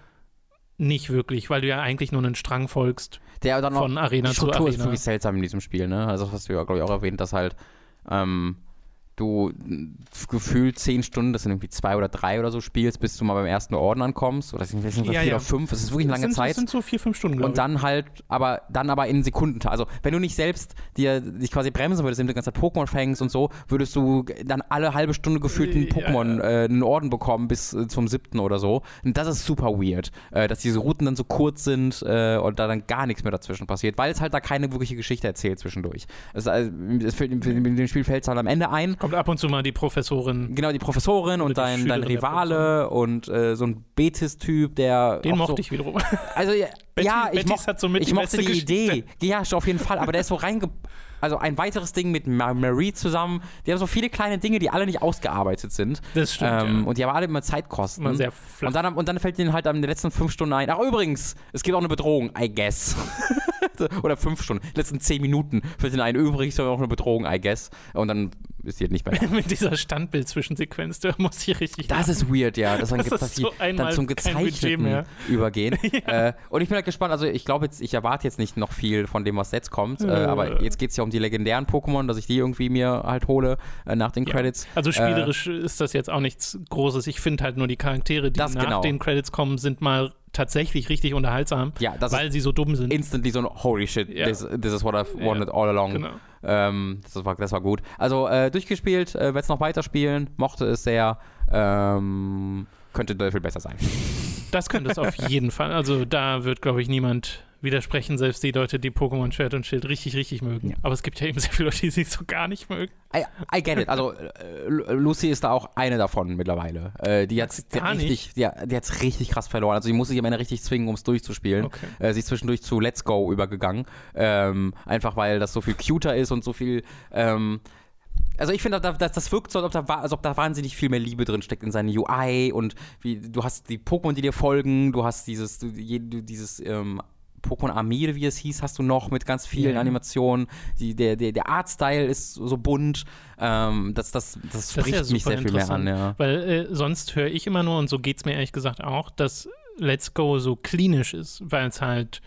nicht wirklich, weil du ja eigentlich nur einen Strang folgst Der dann von Arena die zu Struktur ist Arena. wirklich seltsam in diesem Spiel, ne? Also das hast du ja, glaube ich, auch erwähnt, dass halt ähm, du gefühlt zehn Stunden, das sind irgendwie zwei oder drei oder so spielst, bis du mal beim ersten Orden ankommst. Oder sind sind Ja, vier ja. oder fünf. Das ist wirklich eine Das lange sind, Zeit. Das sind so vier, fünf Stunden, glaube Und dann halt, aber dann aber in Sekunden. Also wenn du nicht selbst dir dich quasi bremsen würdest, indem du die ganze Zeit Pokémon fängst und so, würdest du dann alle halbe Stunde gefühlt einen Ja, Pokémon, äh, einen Orden bekommen bis äh, zum siebten oder so. Und das ist super weird, äh, dass diese Routen dann so kurz sind äh, und da dann gar nichts mehr dazwischen passiert, weil es halt da keine wirkliche Geschichte erzählt zwischendurch. Es, also, es fällt, in dem Spiel fällt es halt am Ende ein, Kommt ab und zu mal die Professorin. Genau, die Professorin und dein, dein Rivale und äh, so ein Betis-Typ, der. Den mochte so, ich wiederum. Also, ja, ja ich, Betis moch, so ich die mochte die Geschichte. Idee. Ja, auf jeden Fall, aber der ist so reinge. Also ein weiteres Ding mit Ma- Marie zusammen. Die haben so viele kleine Dinge, die alle nicht ausgearbeitet sind. Das stimmt. Ähm, ja. Und die aber alle immer Zeit kosten. Immer sehr flach. und, dann, und dann fällt ihnen halt in den letzten fünf Stunden ein, ach übrigens, es gibt auch eine Bedrohung, I guess. Oder fünf Stunden, letzten zehn Minuten fällt ihnen ein, übrigens auch eine Bedrohung, I guess. Und dann ist die halt nicht da. mit dieser Standbild-Zwischensequenz, da muss ich richtig. Das ist weird, ja. Dass dann, Das dass die so einmal dann zum Gezeichneten übergehen. äh, und ich bin halt gespannt, also ich glaube jetzt, ich erwarte jetzt nicht noch viel von dem, was jetzt kommt, äh, Äh. aber jetzt geht es ja um die legendären Pokémon, dass ich die irgendwie mir halt hole äh, nach den Ja. Credits. Also spielerisch ist das jetzt auch nichts Großes. Ich finde halt nur die Charaktere, die Das nach genau. den Credits kommen, sind mal tatsächlich richtig unterhaltsam, Ja, weil sie so dumm sind. instantly so ein Holy shit, Ja. this, this is what I've Ja. wanted all along. Genau. Ähm, das, war, das war gut. Also äh, durchgespielt, äh, werde es noch weiterspielen, mochte es sehr. Ähm, könnte sehr viel besser sein. Das könnte es auf jeden Fall. Also da wird, glaube ich, niemand widersprechen, selbst die Leute, die Pokémon Schwert und Schild richtig, richtig mögen. Ja. Aber es gibt ja eben sehr viele Leute, die sie so gar nicht mögen. I, I get it. Also äh, Lu- Lucy ist da auch eine davon mittlerweile. Äh, die hat richtig, die, die hat's richtig krass verloren. Also die muss sich am Ende richtig zwingen, um es durchzuspielen. Okay. Äh, sie ist zwischendurch zu Let's Go übergegangen. Ähm, einfach weil das so viel cuter ist und so viel. Ähm, also ich finde, das, das wirkt so, als ob, da, als ob da wahnsinnig viel mehr Liebe drin steckt in seine UI und wie du hast die Pokémon, die dir folgen, du hast dieses, du, dieses ähm, Pokémon Armee, wie es hieß, hast du noch mit ganz vielen Ja. Animationen. Die, der, der, der Artstyle ist so bunt. Ähm, das, das, das Das spricht ja mich sehr viel mehr an. interessant. Ja. Weil äh, sonst höre ich immer nur, und so geht es mir ehrlich gesagt auch, dass Let's Go so klinisch ist, weil es halt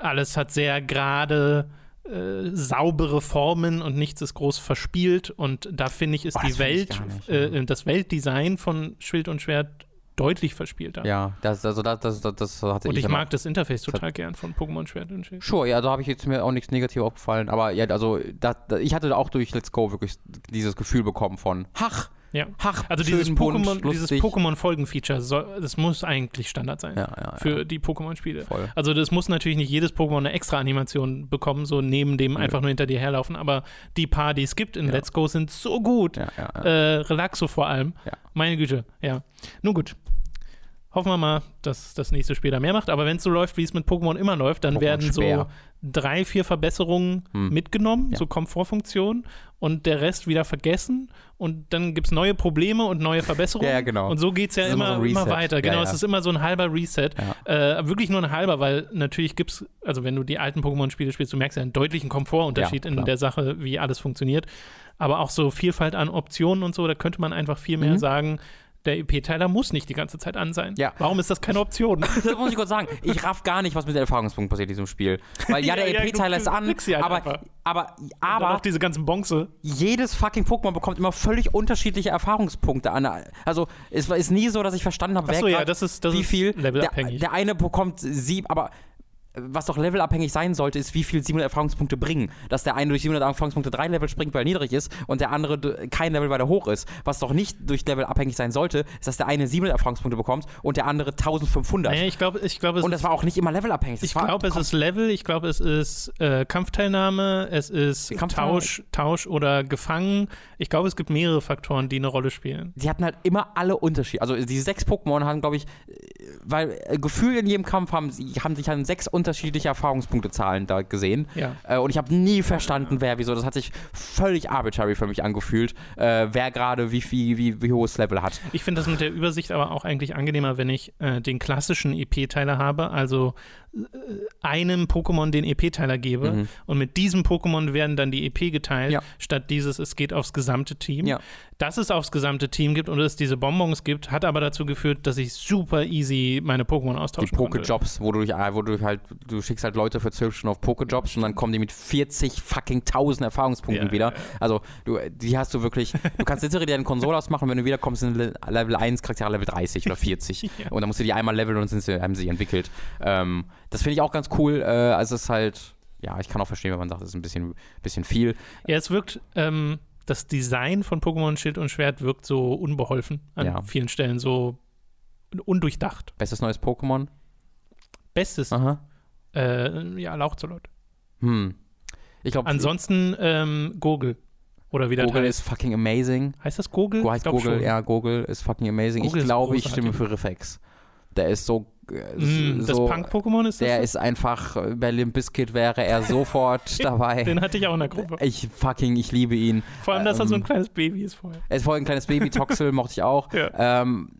alles hat sehr gerade äh, saubere Formen und nichts ist groß verspielt und da finde ich ist Oh, die Welt, nicht, äh, das Weltdesign von Schild und Schwert deutlich verspielter. ja, das, also das, das, das, das hatte und ich dann mag das Interface total gern von Pokémon Schwert und Schild. Sure, ja, da habe ich jetzt mir auch nichts negativ aufgefallen, aber ja, also da, da, ich hatte auch durch Let's Go wirklich dieses Gefühl bekommen von Hach, Ja. Hach, Also dieses Pokémon, dieses. Pokémon-Folgen-Feature, das muss eigentlich Standard sein ja, ja, für ja, die Pokémon-Spiele. Also das muss natürlich nicht jedes Pokémon eine extra Animation bekommen, so neben dem einfach nur hinter dir herlaufen, aber die paar, die es gibt in. Let's Go, sind so gut. Äh, Relaxo vor allem. Meine Güte, ja. Nun gut. Hoffen wir mal, dass das nächste Spiel da mehr macht. Aber wenn es so läuft, wie es mit Pokémon immer läuft, dann Pokémon werden so schwer. drei, vier Verbesserungen Hm. mitgenommen, Ja. so Komfortfunktionen, und der Rest wieder vergessen. Und dann gibt es neue Probleme und neue Verbesserungen. Ja, ja, genau. Und so geht es ja immer immer, so immer weiter. Genau, es ist immer so ein halber Reset. Äh, wirklich nur ein halber, weil natürlich gibt es, also wenn du die alten Pokémon-Spiele spielst, du merkst ja einen deutlichen Komfortunterschied in der Sache, wie alles funktioniert. Aber auch so Vielfalt an Optionen und so, da könnte man einfach viel mehr Mhm. sagen, der EP-Teiler muss nicht die ganze Zeit an sein. Ja. Warum ist das keine Option? Das muss ich kurz sagen. Ich raff gar nicht, was mit den Erfahrungspunkten passiert in diesem Spiel. Weil ja, der Ja, EP-Teiler ist an, halt aber, einfach. aber, Aber aber auch diese ganzen Bonze. jedes fucking Pokémon bekommt immer völlig unterschiedliche Erfahrungspunkte an. Also es ist nie so, dass ich verstanden habe, wer Achso, ja, das ist, das wie viel. levelabhängig. Der, der eine bekommt sieben, aber was doch levelabhängig sein sollte, ist, wie viel 700 Erfahrungspunkte bringen. Dass der eine durch 700 Erfahrungspunkte drei Level springt, weil er niedrig ist und der andere kein Level, weil er hoch ist. Was doch nicht durch Level abhängig sein sollte, ist, dass der eine 700 Erfahrungspunkte bekommt und der andere 1500. naja, ich glaube, ich glaube, es und das war auch nicht immer levelabhängig. Das Ich glaube, es ist Level, ich glaube, es ist äh, Kampfteilnahme, es ist Tausch, Tausch oder Gefangen. Ich glaube, es gibt mehrere Faktoren, die eine Rolle spielen. die hatten halt immer alle Unterschiede. Also die sechs Pokémon haben, glaube ich, äh, weil äh, gefühlt in jedem Kampf haben, sie, haben sich an sechs unterschiedliche Erfahrungspunktezahlen da gesehen. Ja. Äh, und ich habe nie verstanden, wer wieso. Das hat sich völlig arbitrary für mich angefühlt, äh, wer gerade wie viel, wie, wie hohes Level hat. Ich finde das mit der Übersicht aber auch eigentlich angenehmer, wenn ich äh, den klassischen EP-Teiler habe, also einem Pokémon den EP-Teiler gebe Mhm. und mit diesem Pokémon werden dann die EP geteilt, Ja. statt dieses, es geht aufs gesamte Team. Ja. Dass es aufs gesamte Team gibt und es diese Bonbons gibt, hat aber dazu geführt, dass ich super easy meine Pokémon Die austauschen konnte. Pokejobs, wo du dich, wo du halt, du schickst halt Leute für 12 Stunden auf Pokejobs und dann kommen die mit 40 fucking 1000 Erfahrungspunkten Ja, wieder. Also, du, die hast du wirklich, du kannst literally deine Konsole ausmachen, wenn du wiederkommst, sind Le- Level 1 Charaktere Level 30 oder 40. Ja. Und dann musst du die einmal leveln und sind sie, haben sie entwickelt. Ähm, das finde ich auch ganz cool. Äh, also, es ist halt, ja, ich kann auch verstehen, wenn man sagt, es ist ein bisschen, bisschen viel. Ja, es wirkt, ähm, das Design von Pokémon Schild und Schwert wirkt so unbeholfen an Ja. vielen Stellen, so undurchdacht. Bestes neues Pokémon? Bestes, Aha. äh, ja, Lauchzolot. Hm. Ich glaube, Ansonsten ähm, Gurgel. Oder wie das Google heißt. ist fucking amazing. Heißt das Gurgel? Go heißt schon. ja, Google ist fucking amazing. Google ich glaube, ich stimme für Reflex. Der ist so. äh, Mm, das so Punk-Pokémon ist das? der so? ist einfach, äh, bei Limp Bizkit wäre er sofort dabei. Den hatte ich auch in der Gruppe. Ich fucking, ich liebe ihn. Vor allem, dass er so ein ähm, kleines Baby ist vorher. Er ist vorher ein kleines Baby, Toxel mochte ich auch. Ja. Ähm,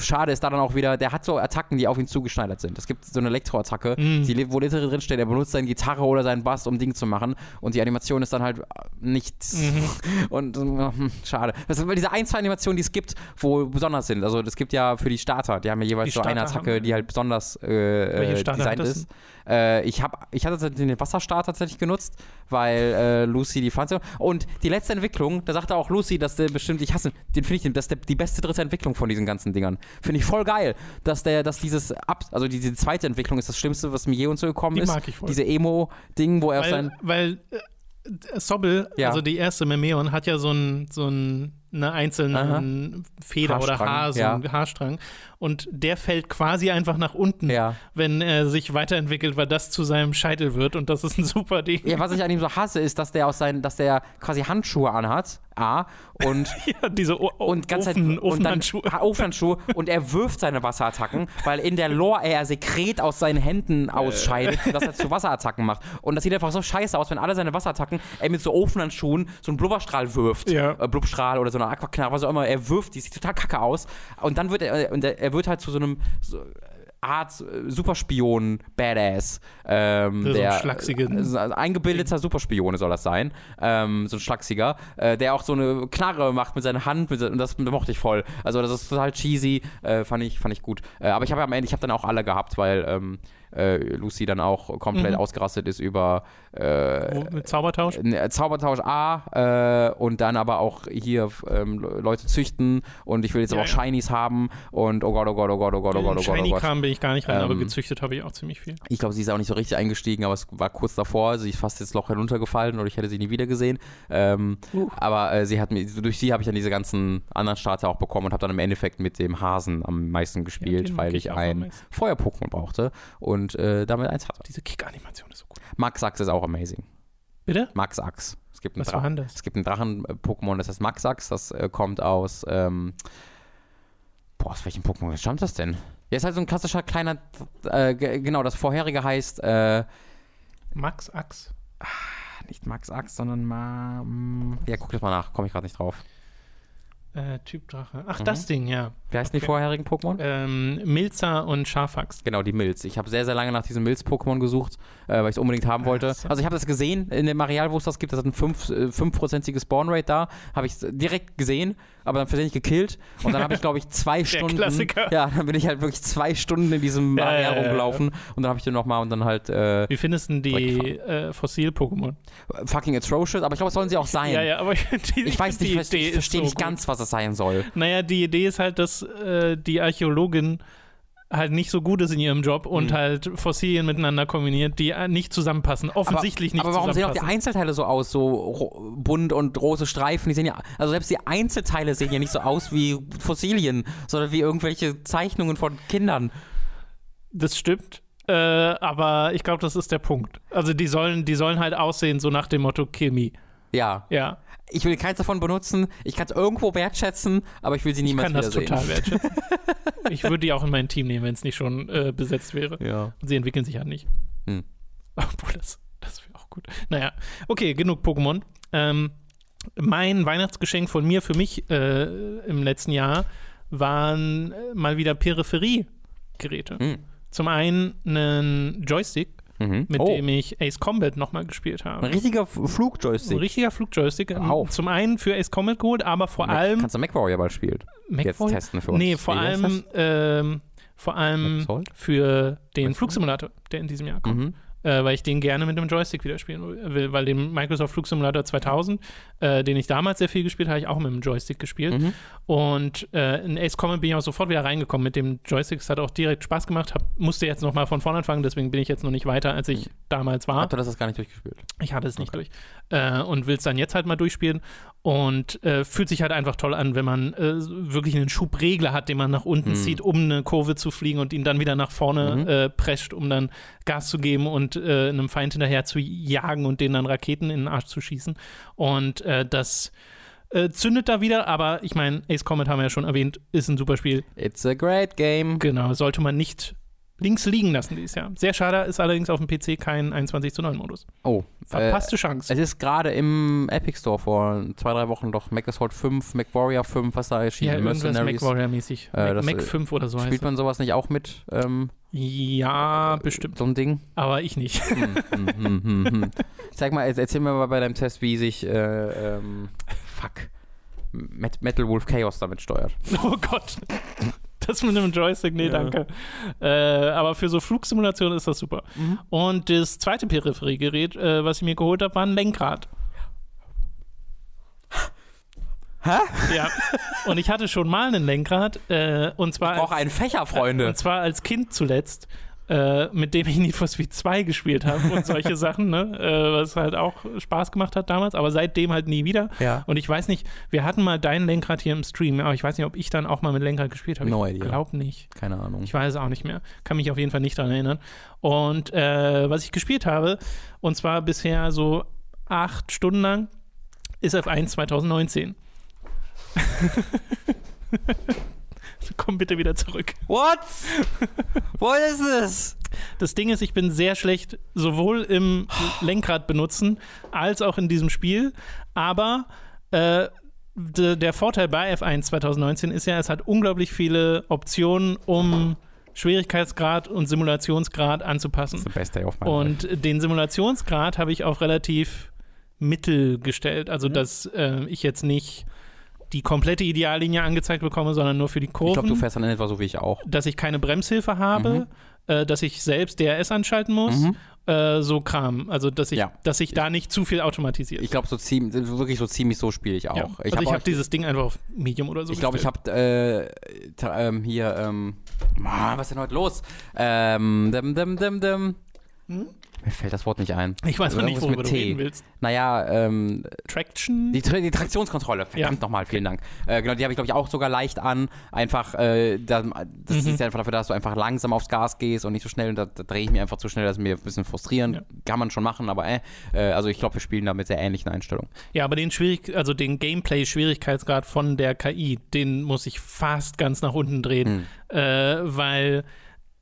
schade ist da dann auch wieder, der hat so Attacken, die auf ihn zugeschneidert sind. Es gibt so eine Elektroattacke, Mm. die, wo literally drin steht, er benutzt seine Gitarre oder seinen Bass, um Dinge zu machen. Und die Animation ist dann halt nichts. Mhm. Und äh, hm, schade. Das sind weil diese ein, zwei Animationen, die es gibt, wo besonders sind. Also es gibt ja für die Starter, die haben ja jeweils Die so eine Starter Attacke, haben- die halt besonders äh, Welche äh, designt ist. Äh, ich, hab, ich hatte den Wasserstar tatsächlich genutzt, weil äh, Lucy die fand. Und die letzte Entwicklung, da sagte auch Lucy, dass der bestimmt, ich hasse, den finde ich, das ist der, die beste dritte Entwicklung von diesen ganzen Dingern. Finde ich voll geil, dass der, dass dieses ab, also diese zweite Entwicklung ist das Schlimmste, was mir je uns so gekommen Die ist. mag ich voll. Diese Emo-Ding, wo er auf Weil, sein. weil äh, Sobble, Ja. also die erste Memeon, hat ja so, ein, so ein, eine einzelne Feder oder Haarstrang, Haar, so ja. Haarstrang. Und der fällt quasi einfach nach unten, Ja. wenn er sich weiterentwickelt, weil das zu seinem Scheitel wird. Und das ist ein super Ding. Ja, was ich an ihm so hasse, ist, dass der aus seinen, dass der quasi Handschuhe anhat. A. Und Ja, diese o und ganz Ofen, Ofenhandschuhe. Ha- Ofenhandschuhe und er wirft seine Wasserattacken, weil in der Lore er Sekret aus seinen Händen ausscheidet, dass er zu Wasserattacken macht. Und das sieht einfach so scheiße aus, wenn alle seine Wasserattacken er mit so Ofenhandschuhen so einen Blubberstrahl wirft. Ja. Äh, Blubstrahl oder so eine Aquaknarre, was auch immer. Er wirft, die sieht total kacke aus. Und dann wird er, und er, wird halt zu so einem so, Art äh, Superspion Badass. Ähm, So ein der äh, so ein eingebildeter Superspione soll das sein. Ähm, so ein schlachsiger, äh, der auch so eine Knarre macht mit seiner Hand. Mit, und das mochte ich voll. Also das ist total cheesy. Äh, fand, ich, fand ich gut. Äh, aber ich habe am Ende, ich habe dann auch alle gehabt, weil ähm, äh, Lucy dann auch komplett Mhm. ausgerastet ist über äh, Zaubertausch? äh, Zaubertausch A äh, und dann aber auch hier ähm, Le- Leute züchten und ich will jetzt Ja, aber auch ja. Shinies haben und oh Gott, oh Gott, oh Gott, oh Gott, oh Gott, oh Gott, oh Gott. Shiny-Kram bin ich gar nicht rein, aber Ähm, gezüchtet habe ich auch ziemlich viel. Ich glaube, sie ist auch nicht so richtig eingestiegen, aber es war kurz davor. Sie ist fast ins Loch hinuntergefallen oder ich hätte sie nie wieder gesehen. Ähm, Uh. Aber äh, sie hat mir, durch sie habe ich dann diese ganzen anderen Starter auch bekommen und habe dann im Endeffekt mit dem Hasen am meisten gespielt, den weil ich ein. Feuer-Pokémon brauchte und äh, damit eins hatte. Diese Kick-Animation ist so gut. Max Ax ist auch amazing. Bitte? Max Ax. Es gibt einen Was Drachen. Es gibt einen Drachen-Pokémon, das heißt Maxax, das äh, kommt aus, ähm, boah, aus welchem Pokémon stammt das denn? Ja, ist halt so ein klassischer kleiner, äh, ge- genau, das vorherige heißt, äh, Max Ax. nicht Max Ax, sondern ma, mm, ja, guck das mal nach, komme ich gerade nicht drauf. Äh, typ Drache. Ach, Mhm. das Ding, ja. Wie heißen die Okay. vorherigen Pokémon? Ähm, Milzer und Scharfax. Genau, die Milz. Ich habe sehr, sehr lange nach diesem Milz-Pokémon gesucht, äh, weil ich es unbedingt haben wollte. Also ich habe das gesehen in dem Areal, wo es das gibt. Das hat ein 5%, äh, 5%iges Spawn-Rate da. Habe ich direkt gesehen, aber dann versehentlich gekillt. Und dann habe ich, glaube ich, zwei Stunden. Klassiker. Ja, dann bin ich halt wirklich zwei Stunden in diesem Ja, Areal ja, ja, rumgelaufen. Und dann habe ich den nochmal und dann halt äh, Wie findest du denn die äh, Fossil-Pokémon? fucking atrocious. Aber ich glaube, es sollen sie auch sein. Ja, ja, aber die, Ich weiß nicht, ich, ich verstehe so nicht gut. ganz, was das sein soll. Naja, die Idee ist halt, dass äh, die Archäologin halt nicht so gut ist in ihrem Job und Mhm. halt Fossilien miteinander kombiniert, die äh, nicht zusammenpassen. Offensichtlich nicht aber warum sehen auch die. Einzelteile so aus, so bunt und große Streifen? Die sehen ja, also selbst die Einzelteile sehen ja nicht so aus wie Fossilien, sondern wie irgendwelche Zeichnungen von Kindern. Das stimmt. Äh, aber ich glaube, das ist der Punkt. Also die sollen, die sollen halt aussehen, so nach dem Motto Kill me. Ja. Ja, Ich will keins davon benutzen. Ich kann es irgendwo wertschätzen, aber ich will sie ich niemals kann das wiedersehen. total wertschätzen. ich würde die auch in mein Team nehmen, wenn es nicht schon äh, besetzt wäre. Ja. Sie entwickeln sich ja nicht. Hm. Obwohl, das, das wäre auch gut. Naja, okay, genug Pokémon. Ähm, mein Weihnachtsgeschenk von mir für mich äh, im letzten Jahr waren äh, mal wieder Peripherie-Geräte. Hm. zum einen einen Joystick, Mhm. mit oh, dem ich Ace Combat nochmal gespielt habe. ein richtiger F- Ein Flugjoystick. richtiger Flugjoystick. Wow. Zum einen für Ace Combat geholt, aber vor Mac- allem. Kannst du MacWarrior bald spielen? Jetzt MacBoy? testen für uns. Nee, vor allem, ähm, vor allem für den? Flugsimulator, der in diesem Jahr kommt. Mhm. Äh, weil ich den gerne mit dem Joystick wieder spielen will, weil den Microsoft Flugsimulator 2000, äh, den ich damals sehr viel gespielt habe, ich auch mit dem Joystick gespielt. Mhm. Und äh, in Ace Combat bin ich auch sofort wieder reingekommen mit dem Joystick. Es hat auch direkt Spaß gemacht. Hab, musste jetzt nochmal von vorne anfangen, deswegen bin ich jetzt noch nicht weiter, als ich damals war. Du hast das gar nicht durchgespielt. Ich hatte es nicht Okay. durch. Äh, und will es dann jetzt halt mal durchspielen. Und äh, fühlt sich halt einfach toll an, wenn man äh, wirklich einen Schubregler hat, den man nach unten Mhm. zieht, um eine Kurve zu fliegen und ihn dann wieder nach vorne Mhm. äh, prescht, um dann Gas zu geben und äh, einem Feind hinterher zu jagen und den dann Raketen in den Arsch zu schießen. Und äh, das äh, zündet da wieder, aber ich meine, Ace Combat haben wir ja schon erwähnt, ist ein super Spiel. It's a great game. Genau, sollte man nicht links liegen lassen dieses Jahr. Sehr schade, ist allerdings auf dem PC kein 21 zu 9 Modus. Oh, Verpasste Chance. Es ist gerade im Epic Store vor zwei, drei Wochen doch Mac Assault 5, MacWarrior 5, was da Ja, erschienen irgendwas Mercenaries. MacWarrior-mäßig. Äh, Mac, das, Mac äh, 5 oder so Spielt man sowas nicht auch mit? Ähm, Ja, bestimmt. so ein Ding? Aber ich nicht. hm, hm, hm, hm, hm. Sag mal, erzähl mir mal bei deinem Test, wie sich äh, ähm, fuck, Met Metal Wolf Chaos damit steuert. oh Gott. Das mit einem Joystick, nee, Ja. danke. Äh, aber für so Flugsimulationen ist das super. Und das zweite Peripheriegerät, äh, was ich mir geholt habe, war ein Lenkrad. Hä? Ja. Und ich hatte schon mal ein Lenkrad. Äh, und zwar. Ich brauche einen Fächer, Freunde. Und zwar als Kind zuletzt, äh, mit dem ich Need for Speed 2 gespielt habe und solche Sachen, ne? äh, was halt auch Spaß gemacht hat damals, aber seitdem halt nie wieder. Ja. Und ich weiß nicht, wir hatten mal dein Lenkrad hier im Stream, aber ich weiß nicht, ob ich dann auch mal mit Lenkrad gespielt habe. No ich idea. glaube nicht. Keine Ahnung. Ich weiß es auch nicht mehr. Kann mich auf jeden Fall nicht daran erinnern. Und äh, was ich gespielt habe, und zwar bisher so acht Stunden lang, ist F1 2019. Komm bitte wieder zurück. What? What is this? Das Ding ist, ich bin sehr schlecht sowohl im Lenkrad benutzen als auch in diesem Spiel. Aber äh, de, der Vorteil bei F1 2019 ist ja, es hat unglaublich viele Optionen, um Schwierigkeitsgrad und Simulationsgrad anzupassen. The best day of my life. Und den Simulationsgrad habe ich auf relativ mittel gestellt. Also, Mhm. dass äh, ich jetzt nicht die komplette Ideallinie angezeigt bekomme, sondern nur für die Kurven Ich glaube, du fährst dann etwa so wie ich auch. dass ich keine Bremshilfe habe, äh, dass ich selbst DRS anschalten muss, Mhm. äh, so Kram. Also, dass ich, Ja. dass ich da nicht zu viel automatisiert. Ich glaube, so ziemlich, wirklich so ziemlich so spiele ich auch. ja. Ich also, ich habe dieses Ding einfach auf Medium oder so. Ich glaube, ich habe äh, ähm, hier, ähm, ah, was ist denn heute los? Ähm, dim, dim, dim, dim. Hm? Mir fällt das Wort nicht ein. Ich weiß noch nicht, worüber mit du T. reden willst. Naja, ähm, Traction? die, die Traktionskontrolle. Verdammt nochmal, vielen Dank. Äh, genau, die habe ich, glaube ich, auch sogar leicht an. Einfach, äh, da, das Mhm. ist ja einfach dafür, dass du einfach langsam aufs Gas gehst und nicht so schnell. Und da, da drehe ich mir einfach zu schnell, das ist mir ein bisschen frustrierend. Ja. Kann man schon machen, aber äh, äh, also ich glaube, wir spielen da mit sehr ähnlichen Einstellungen. Ja, aber den Schwierig also den Gameplay-Schwierigkeitsgrad von der KI, den muss ich fast ganz nach unten drehen. Hm. Äh, weil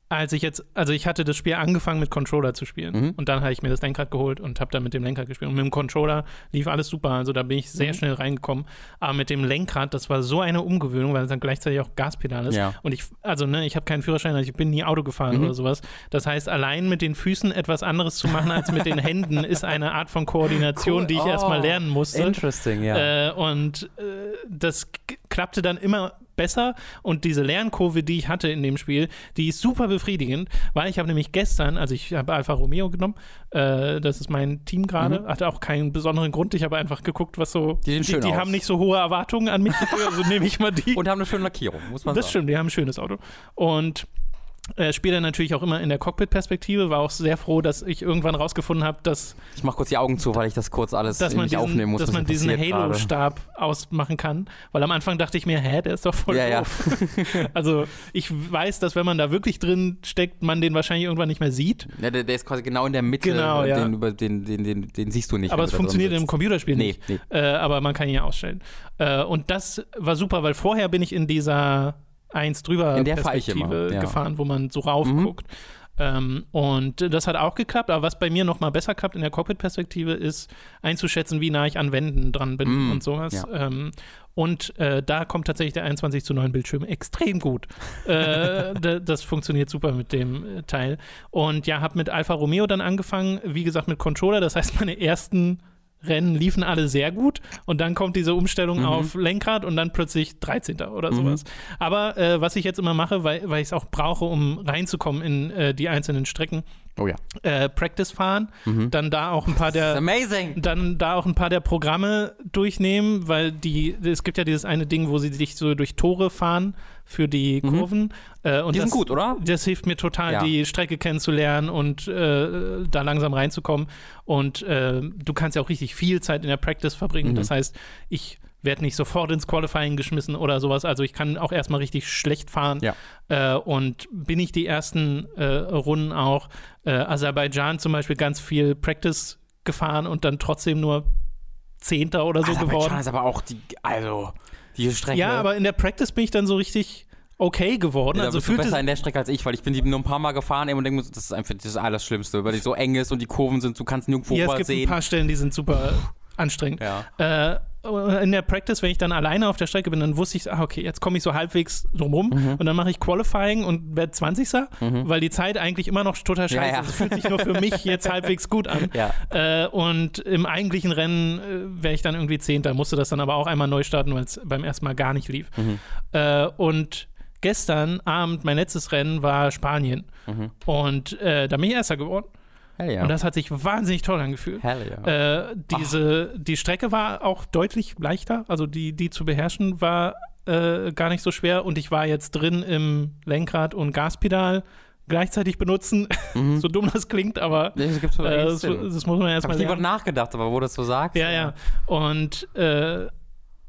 als ich jetzt, also ich hatte das Spiel angefangen mit Controller zu spielen Mhm. und dann habe ich mir das Lenkrad geholt und habe dann mit dem Lenkrad gespielt und mit dem Controller lief alles super, also da bin ich sehr Mhm. schnell reingekommen, aber mit dem Lenkrad, das war so eine Umgewöhnung, weil es dann gleichzeitig auch Gaspedal ist Ja. und ich, also ne, ich habe keinen Führerschein, also ich bin nie Auto gefahren Mhm. oder sowas, das heißt, allein mit den Füßen etwas anderes zu machen als mit den Händen ist eine Art von Koordination, Cool. die ich Oh. erstmal lernen musste. Interesting, ja. Äh, und äh, das klappte dann immer besser und diese Lernkurve, die ich hatte in dem Spiel, die ist super befriedigend, weil ich habe nämlich gestern, also ich habe Alfa Romeo genommen, äh, das ist mein Team gerade, hatte auch keinen besonderen Grund, ich habe einfach geguckt, was so, Mhm. Die die aus. haben nicht so hohe Erwartungen an mich, also nehme ich mal die. Und haben eine schöne Lackierung, muss man das sagen. stimmt, die haben ein schönes Auto und äh, dann natürlich auch immer in der Cockpit-Perspektive, war auch sehr froh, dass ich irgendwann rausgefunden habe, dass Ich mach kurz die Augen zu, weil ich das kurz alles dass man diesen, aufnehmen muss. dass man diesen. Halo-Stab ausmachen kann. Weil am Anfang dachte ich mir, hä, der ist doch voll Ja, ja. doof. also ich weiß, dass wenn man da wirklich drin steckt, man den wahrscheinlich irgendwann nicht mehr sieht. Ja, der, der ist quasi genau in der Mitte, Genau, ja. den, über, den, den, den, den siehst du nicht. aber es funktioniert im. Computerspiel Nee, nicht. nee. Äh, aber man kann ihn ja ausstellen. Äh, und das war super, weil vorher bin ich in dieser eins drüber In der Perspektive ja. gefahren, wo man so rauf Mhm. Ähm, und das hat auch geklappt, aber was bei mir noch mal besser klappt in der Cockpit-Perspektive ist einzuschätzen, wie nah ich an Wänden dran bin Mm, und sowas. ja. Ähm, und äh, da kommt tatsächlich der 21 zu 9 Bildschirm extrem gut. äh, da, das funktioniert super mit dem äh, Teil. Und ja, habe mit Alfa Romeo dann angefangen, wie gesagt, mit Controller. Das heißt, meine ersten Rennen liefen alle sehr gut und dann kommt diese Umstellung Mhm. auf Lenkrad und dann plötzlich 13. oder Mhm. sowas. Aber äh, was ich jetzt immer mache, weil, weil ich es auch brauche, um reinzukommen in äh, die einzelnen Strecken, Oh ja. äh, Practice fahren, Mhm. dann da auch ein paar der amazing. dann da auch ein paar der Programme durchnehmen, weil die, es gibt ja dieses eine Ding, wo sie dich so durch Tore fahren für die Mhm. Äh, und Die das, sind gut, oder? Das hilft mir total, Ja. die Strecke kennenzulernen und äh, da langsam reinzukommen. Und äh, du kannst ja auch richtig viel Zeit in der Practice verbringen. Mhm. Das heißt, ich werde nicht sofort ins Qualifying geschmissen oder sowas. Also ich kann auch erstmal richtig schlecht fahren. Ja. Äh, und bin ich die ersten äh, Runden auch äh, Aserbaidschan zum Beispiel ganz viel Practice gefahren und dann trotzdem nur Zehnter oder so Aserbaidschan geworden. ist aber auch die, also, diese Strecke. Ja, aber in der Practice bin ich dann so richtig okay geworden. Ja, da also fühlt es, besser in der Strecke als ich, weil ich bin die nur ein paar Mal gefahren eben und denke, mir, das ist einfach das ist alles Schlimmste, weil die so eng ist und die Kurven sind, du kannst nirgendwo ja, es gibt ein sehen. paar Stellen, die sind super anstrengend. Ja. Äh, in der Practice, wenn ich dann alleine auf der Strecke bin, dann wusste ich, ah, okay, jetzt komme ich so halbwegs drumrum Mhm. und dann mache ich Qualifying und werde 20. weil die Zeit eigentlich immer noch total Ja, scheiße ja. ist. Es fühlt sich nur für mich jetzt halbwegs gut an. Ja. Äh, und im eigentlichen Rennen äh, wäre ich dann irgendwie Zehnter, musste das dann aber auch einmal neu starten, weil es beim ersten Mal gar nicht lief. Mhm. Äh, und gestern Abend, mein letztes Rennen war Spanien. Mhm. Und äh, da bin ich Erster geworden. Ja. Und das hat sich wahnsinnig toll angefühlt. Hell ja. Äh, diese, die Strecke war auch deutlich leichter, also die, die zu beherrschen war äh, gar nicht so schwer und ich war jetzt drin im Lenkrad und Gaspedal gleichzeitig benutzen. Mhm. so dumm das klingt, aber das gibt's äh, das, das muss man erstmal ich drüber lernen. nachgedacht, aber wo du das so sagst. Ja, ja. Und äh,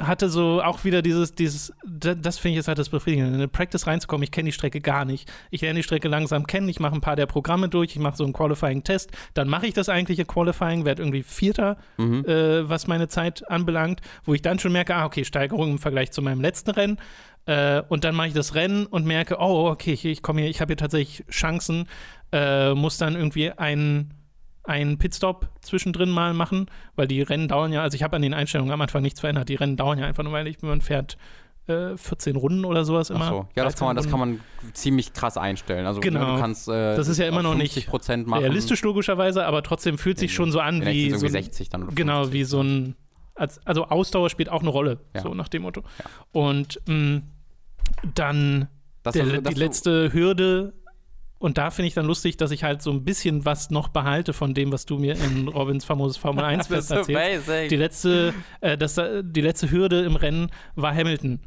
hatte so auch wieder dieses, dieses, da- das finde ich jetzt halt das Befriedigende, in eine Practice reinzukommen. Ich kenne die Strecke gar nicht. Ich lerne die Strecke langsam kennen, ich mache ein paar der Programme durch, ich mache so einen Qualifying-Test, dann mache ich das eigentliche Qualifying, werde irgendwie Vierter, Mhm. äh, was meine Zeit anbelangt, wo ich dann schon merke, ah, okay, Steigerung im Vergleich zu meinem letzten Rennen. Äh, und dann mache ich das Rennen und merke, oh, okay, ich, ich komme hier, ich habe hier tatsächlich Chancen, äh, muss dann irgendwie einen einen Pitstop zwischendrin mal machen, weil die Rennen dauern ja, also ich habe an den Einstellungen am Anfang nichts verändert, die Rennen dauern ja einfach nur, weil ich, man fährt äh, 14 Runden oder sowas immer. Ach so. Ja, das 13 kann, man, das kann man ziemlich krass einstellen. Also Genau. du kannst äh, Das ist ja immer noch nicht 50 Prozent machen. Realistisch logischerweise, aber trotzdem fühlt sich Nee, schon so an wie so ein, 60 dann oder genau 50. wie so ein als, also Ausdauer spielt auch eine Rolle, Ja. so nach dem Motto. Und mh, dann Das der, ist- die letzte Hürde und da finde ich dann lustig, dass ich halt so ein bisschen was noch behalte von dem, was du mir in Robins famoses Formel 1 Das ist erzählst. amazing. Die letzte, äh, das, äh, die letzte Hürde im Rennen war Hamilton.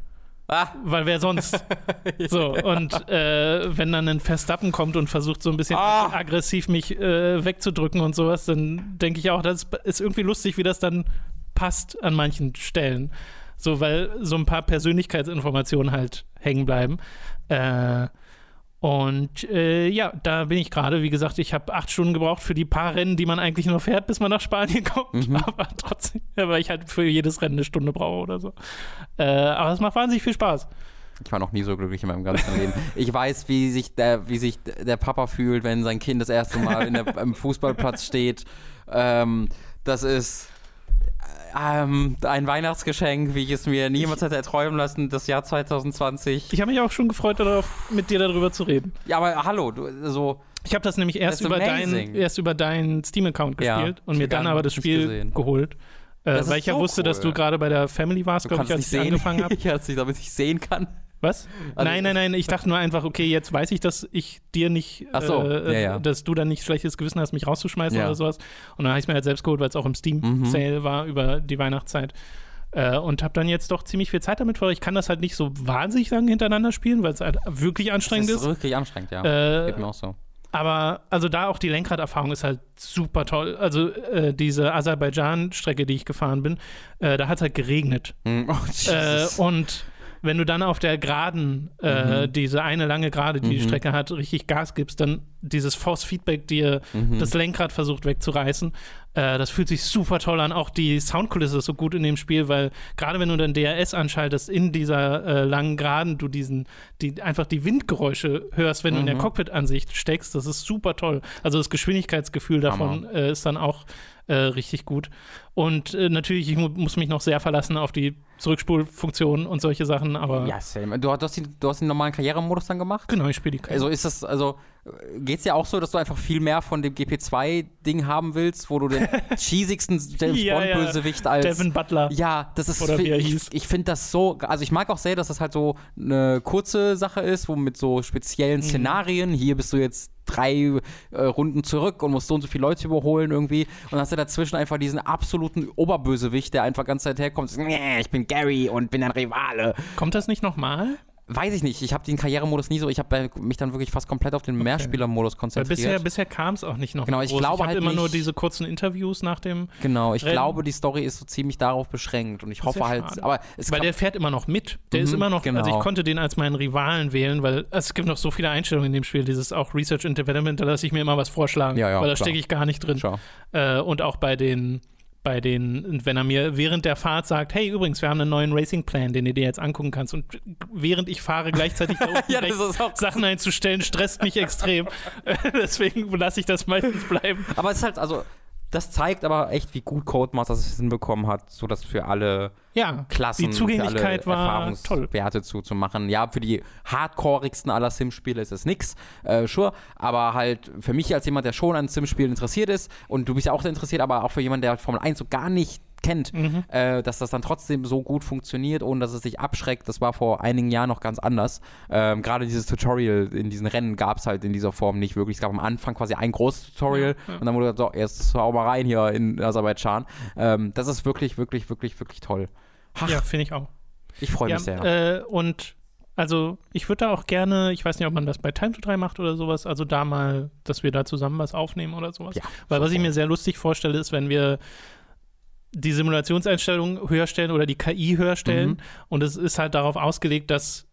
ah, Weil wer sonst? so, und äh, wenn dann ein Verstappen kommt und versucht so ein bisschen Ah. aggressiv mich äh, wegzudrücken und sowas, dann denke ich auch, das ist irgendwie lustig, wie das dann passt an manchen Stellen. So, weil so ein paar Persönlichkeitsinformationen halt hängen bleiben. Äh, und äh, ja, da bin ich gerade. Wie gesagt, ich habe acht Stunden gebraucht für die paar Rennen, die man eigentlich nur fährt, bis man nach Spanien kommt. Mhm. Aber trotzdem, weil ich halt für jedes Rennen eine Stunde brauche oder so. Äh, aber es macht wahnsinnig viel Spaß. ich war noch nie so glücklich in meinem ganzen Leben. Ich weiß, wie sich der, wie sich der Papa fühlt, wenn sein Kind das erste Mal der, am Fußballplatz steht. Ähm, das ist ähm, ein Weihnachtsgeschenk, wie ich es mir niemals hätte erträumen lassen, das Jahr 2020. Ich habe mich auch schon gefreut darauf, mit dir darüber zu reden. Ja, aber hallo, du, so, Ich habe das nämlich erst über, dein, amazing. erst über deinen Steam-Account Ja, gespielt und ich mir dann aber das Spiel gesehen. geholt. Äh, weil ich ja so wusste, dass cool. du gerade bei der Family warst, glaube ich, als ich sehen. angefangen habe. ja, dass ich damit nicht sehen kann. Was? Also- nein, nein, nein. Ich dachte nur einfach, okay, jetzt weiß ich, dass ich dir nicht, Ach so, äh, ja, ja. dass du dann nicht schlechtes Gewissen hast, mich rauszuschmeißen Ja. oder sowas. Und dann habe ich es mir halt selbst geholt, weil es auch im Mhm. Steam-Sale war über die Weihnachtszeit. Äh, und habe dann jetzt doch ziemlich viel Zeit damit verbracht. Ich kann das halt nicht so wahnsinnig lange hintereinander spielen, weil es halt wirklich anstrengend ist. ist wirklich anstrengend, ja. Äh, Geht mir auch so. aber also da auch die Lenkraderfahrung ist halt super toll. Also äh, diese Aserbaidschan-Strecke, die ich gefahren bin, äh, da hat es halt geregnet. Hm, Oh, Äh, und wenn du dann auf der Geraden, äh, diese eine lange Gerade, die die Mhm. Strecke hat, richtig Gas gibst, dann dieses Force-Feedback dir Mhm. das Lenkrad versucht wegzureißen. Äh, das fühlt sich super toll an. Auch die Soundkulisse ist so gut in dem Spiel, weil gerade wenn du dann DRS anschaltest, in dieser äh, langen Geraden, du diesen, die, einfach die Windgeräusche hörst, wenn du in der Mhm. Cockpit-Ansicht steckst, das ist super toll. Also das Geschwindigkeitsgefühl davon äh, ist dann auch äh, richtig gut. Und äh, natürlich, ich mu muss mich noch sehr verlassen auf die Zurückspulfunktion und solche Sachen, aber Ja, Sam. Du, hast den, du hast den normalen Karrieremodus dann gemacht? genau, ich spiele die Also ist das, also geht es ja auch so, dass du einfach viel mehr von dem GP2-Ding haben willst, wo du den cheesigsten James Ja, ja. Bond-Bösewicht als. Devin Butler. Ja, das ist. Oder wie er ich hieß. ich finde das so. Also, ich mag auch sehr, dass das halt so eine kurze Sache ist, wo mit so speziellen Mhm. Szenarien. Hier bist du jetzt drei äh, Runden zurück und musst so und so viele Leute überholen irgendwie. Und hast du dazwischen einfach diesen absoluten Oberbösewicht, der einfach ganz Zeit herkommt. und sagt, "Nee, Ich bin Gary und bin ein Rivale. Kommt das nicht nochmal? Weiß ich nicht. Ich habe den Karrieremodus nie so. Ich habe mich dann wirklich fast komplett auf den Mehrspielermodus Weil konzentriert. bisher, bisher kam es auch nicht noch. Genau, ich groß. glaube ich halt immer nur nicht- diese kurzen Interviews nach dem, Genau, ich Rennen. glaube, die Story ist so ziemlich darauf beschränkt und ich ist hoffe halt, schade. aber weil der fährt immer noch mit. Der ist Mhm, immer noch, also genau. ich konnte den als meinen Rivalen wählen, weil es gibt noch so viele Einstellungen in dem Spiel, dieses auch Research and Development, da lasse ich mir immer was vorschlagen, Ja, ja, weil da stecke ich gar nicht drin. Äh, und auch bei den bei den, wenn er mir während der Fahrt sagt, hey, übrigens, wir haben einen neuen Racing-Plan, den du dir jetzt angucken kannst. Und während ich fahre, gleichzeitig da Ja, Sachen einzustellen, stresst mich extrem. Deswegen lasse ich das meistens bleiben. Aber es ist halt, also, das zeigt aber echt, wie gut Codemasters es hinbekommen hat, so das für alle Ja, Klassen, die Zugänglichkeit für alle. Erfahrungswerte zuzumachen. Ja, für die hardcoreigsten aller Sim-Spiele ist es nix, äh, sure, aber halt für mich als jemand, der schon an Sim-Spielen interessiert ist und du bist ja auch interessiert, aber auch für jemanden, der Formel 1 so gar nicht kennt, Mhm. äh, dass das dann trotzdem so gut funktioniert, ohne dass es dich abschreckt. Das war vor einigen Jahren noch ganz anders. Ähm, Gerade dieses Tutorial in diesen Rennen gab es halt in dieser Form nicht wirklich. Es gab am Anfang quasi ein großes Tutorial Ja, ja. und dann wurde gesagt, so, jetzt hau mal rein hier in Aserbaidschan. Ähm, das ist wirklich, wirklich, wirklich, wirklich toll. Ach, Ja, finde ich auch. ich freue Ja, mich sehr. äh, und also ich würde da auch gerne, ich weiß nicht, ob man das bei Time to 3 macht oder sowas, also da mal, dass wir da zusammen was aufnehmen oder sowas. Ja, Weil was ich mir sehr lustig vorstelle, ist, wenn wir die Simulationseinstellungen höher stellen oder die KI höher stellen Mhm. und es ist halt darauf ausgelegt, dass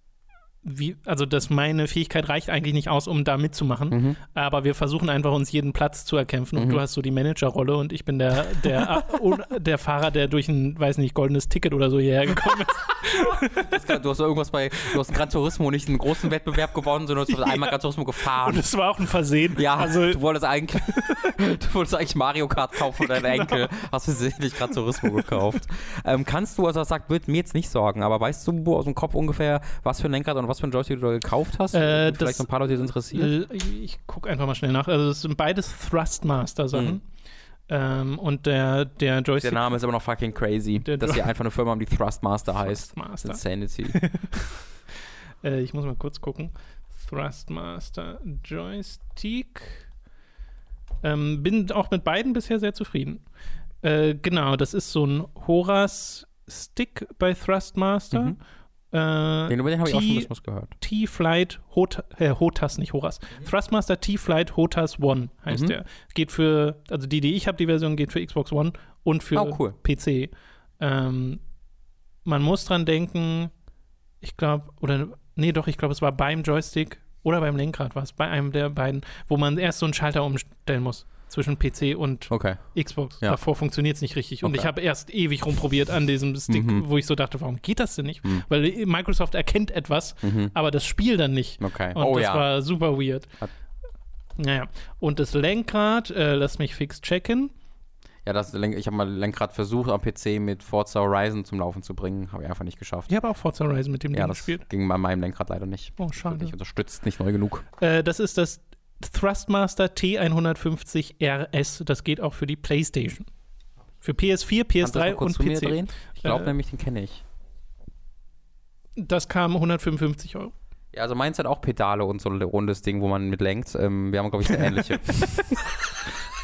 wie, also dass meine Fähigkeit reicht eigentlich nicht aus, um da mitzumachen. Mhm. Aber wir versuchen einfach uns jeden Platz zu erkämpfen und Mhm. du hast so die Managerrolle und ich bin der, der, der Fahrer, der durch ein, weiß nicht, goldenes Ticket oder so hierher gekommen ist. Du hast irgendwas bei, du hast Gran Turismo nicht einen großen Wettbewerb gewonnen, sondern du hast einmal Gran Turismo Und gefahren. es war auch ein Versehen. Ja, also du wolltest eigentlich, du wolltest eigentlich Mario Kart kaufen für deinen Genau. Enkel, hast versehentlich Gran Turismo gekauft. Ähm, kannst du, also das sagt, wird mir jetzt nicht sorgen, aber weißt du wo aus dem Kopf ungefähr, was für ein Lenkrad und was für ein Joystick du da gekauft hast? Äh, Vielleicht das- noch ein paar Leute, die das interessiert. äh, ich gucke einfach mal schnell nach. Also es sind beides Thrustmaster-Sachen. Mhm. Ähm, und der, der Der Joystick Name ist aber noch fucking crazy, Der dass hier einfach eine Firma um die Thrustmaster heißt. Thrustmaster. Insanity. Äh, ich muss mal kurz gucken. Thrustmaster Joystick. Ähm, bin auch mit beiden bisher sehr zufrieden. Äh, genau, das ist so ein Horas-Stick bei Thrustmaster. Mhm. Äh, Den, über den habe ich auch schon was gehört. T-Flight Hot, äh, Hotas, nicht Horas. Thrustmaster T-Flight Hotas One heißt Mhm. der. Geht für, also die, die ich habe, die Version geht für Xbox One und für Oh, cool. PC. Ähm, man muss dran denken, ich glaube, oder, nee, doch, ich glaube, es war beim Joystick oder beim Lenkrad war es, bei einem der beiden, wo man erst so einen Schalter umstellen muss zwischen PC und Okay. Xbox. Ja. Davor funktioniert es nicht richtig. Und Okay. ich habe erst ewig rumprobiert an diesem Stick, Mhm. wo ich so dachte, warum geht das denn nicht? Mhm. Weil Microsoft erkennt etwas, Mhm. aber das Spiel dann nicht. Okay. Und oh das ja. war super weird. Hat- Naja. Und das Lenkrad, äh, lass mich fix checken. Ja, das Lenk ich habe mal Lenkrad versucht am PC mit Forza Horizon zum Laufen zu bringen, habe ich einfach nicht geschafft. Ich habe auch Forza Horizon mit dem Ja, Ding das gespielt. ging bei meinem Lenkrad leider nicht. Oh, schade. Nicht unterstützt, nicht neu genug. Äh, das ist das Thrustmaster T150 RS. Das geht auch für die PlayStation. Für PS4, Kannst du das PS3 mal kurz und PC. Ich glaube Äh, nämlich, den kenne ich. Das kam 155 Euro. Ja, also meins hat auch Pedale und so ein rundes Ding, wo man mit lenkt. Ähm, wir haben, glaube ich, eine ähnliche.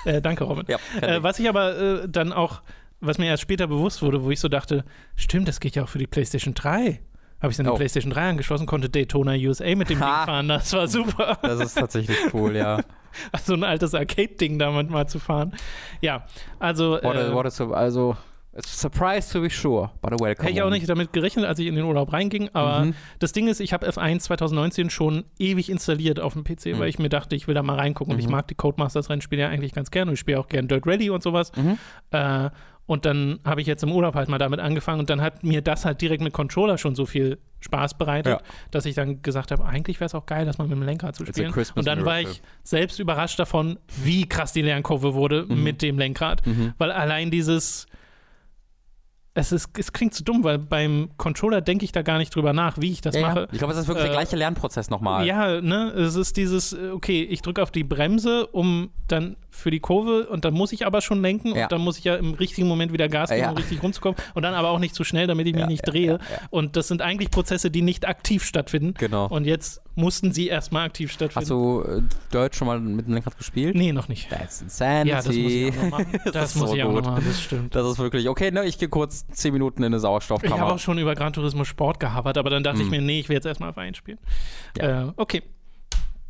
Äh, danke, Robin. ja, Äh, was ich aber äh, dann auch, was mir erst später bewusst wurde, wo ich so dachte, stimmt, das geht ja auch für die PlayStation 3. Habe ich dann die Oh. PlayStation 3 angeschlossen, konnte Daytona USA mit dem Ding Ha. fahren. Das war super. das ist tatsächlich cool, ja. so ein altes Arcade-Ding damit mal zu fahren. Ja, also. Wurde, äh, wurde so, also, Surprise to be sure, but a welcome. Hätte ich auch nicht damit gerechnet, als ich in den Urlaub reinging. Aber Mhm. das Ding ist, ich habe F1 2019 schon ewig installiert auf dem PC, Mhm. weil ich mir dachte, ich will da mal reingucken. Und ich Mhm. mag die Codemasters-Rennspiele ja eigentlich ganz gerne. Und ich spiele auch gerne Dirt Rally und sowas. Mhm. Äh, und dann habe ich jetzt im Urlaub halt mal damit angefangen. Und dann hat mir das halt direkt mit Controller schon so viel Spaß bereitet, Ja. dass ich dann gesagt habe, eigentlich wäre es auch geil, das mal mit dem Lenkrad zu spielen. Und dann war ich selbst überrascht davon, wie krass die Lernkurve wurde Mhm. mit dem Lenkrad. Mhm. Weil allein dieses. Es, ist, es klingt zu dumm, weil beim Controller denke ich da gar nicht drüber nach, wie ich das Ja, ja. mache. Ich glaube, es ist wirklich Äh, der gleiche Lernprozess nochmal. Ja, ne, es ist dieses, äh, okay, ich drücke auf die Bremse, um dann für die Kurve und dann muss ich aber schon lenken Ja. und dann muss ich ja im richtigen Moment wieder Gas geben, Ja. um richtig rumzukommen und dann aber auch nicht zu schnell, damit ich mich Ja, nicht drehe. Und das sind eigentlich Prozesse, die nicht aktiv stattfinden. Genau. Und jetzt mussten sie erstmal aktiv stattfinden. Hast du äh, Dirt schon mal mit dem Lenkrad gespielt? Nee, noch nicht. That's insanity. Ja, das muss ich auch noch machen. Das, ist muss so ich auch gut. noch machen, das stimmt. Das ist wirklich, okay, ne, ich gehe kurz 10 Minuten in eine Ich habe Sauerstoffkammer. auch schon über Gran Turismo Sport gehavert, aber dann dachte ich Hm. mir, nee, ich will jetzt erstmal auf einen spielen. Äh, okay.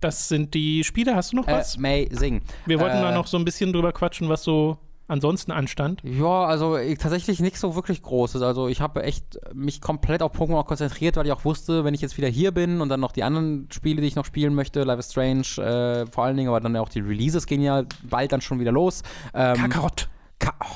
Das sind die Spiele. Hast du noch was? Amazing. Wir wollten äh, da noch so ein bisschen drüber quatschen, was so ansonsten anstand. Ja, also ich, tatsächlich nichts so wirklich Großes. Also ich habe echt mich komplett auf Pokémon konzentriert, weil ich auch wusste, wenn ich jetzt wieder hier bin und dann noch die anderen Spiele, die ich noch spielen möchte, Life is Strange äh, vor allen Dingen, aber dann auch die Releases gehen ja bald dann schon wieder los. Ähm, Kakarott. Ka oh,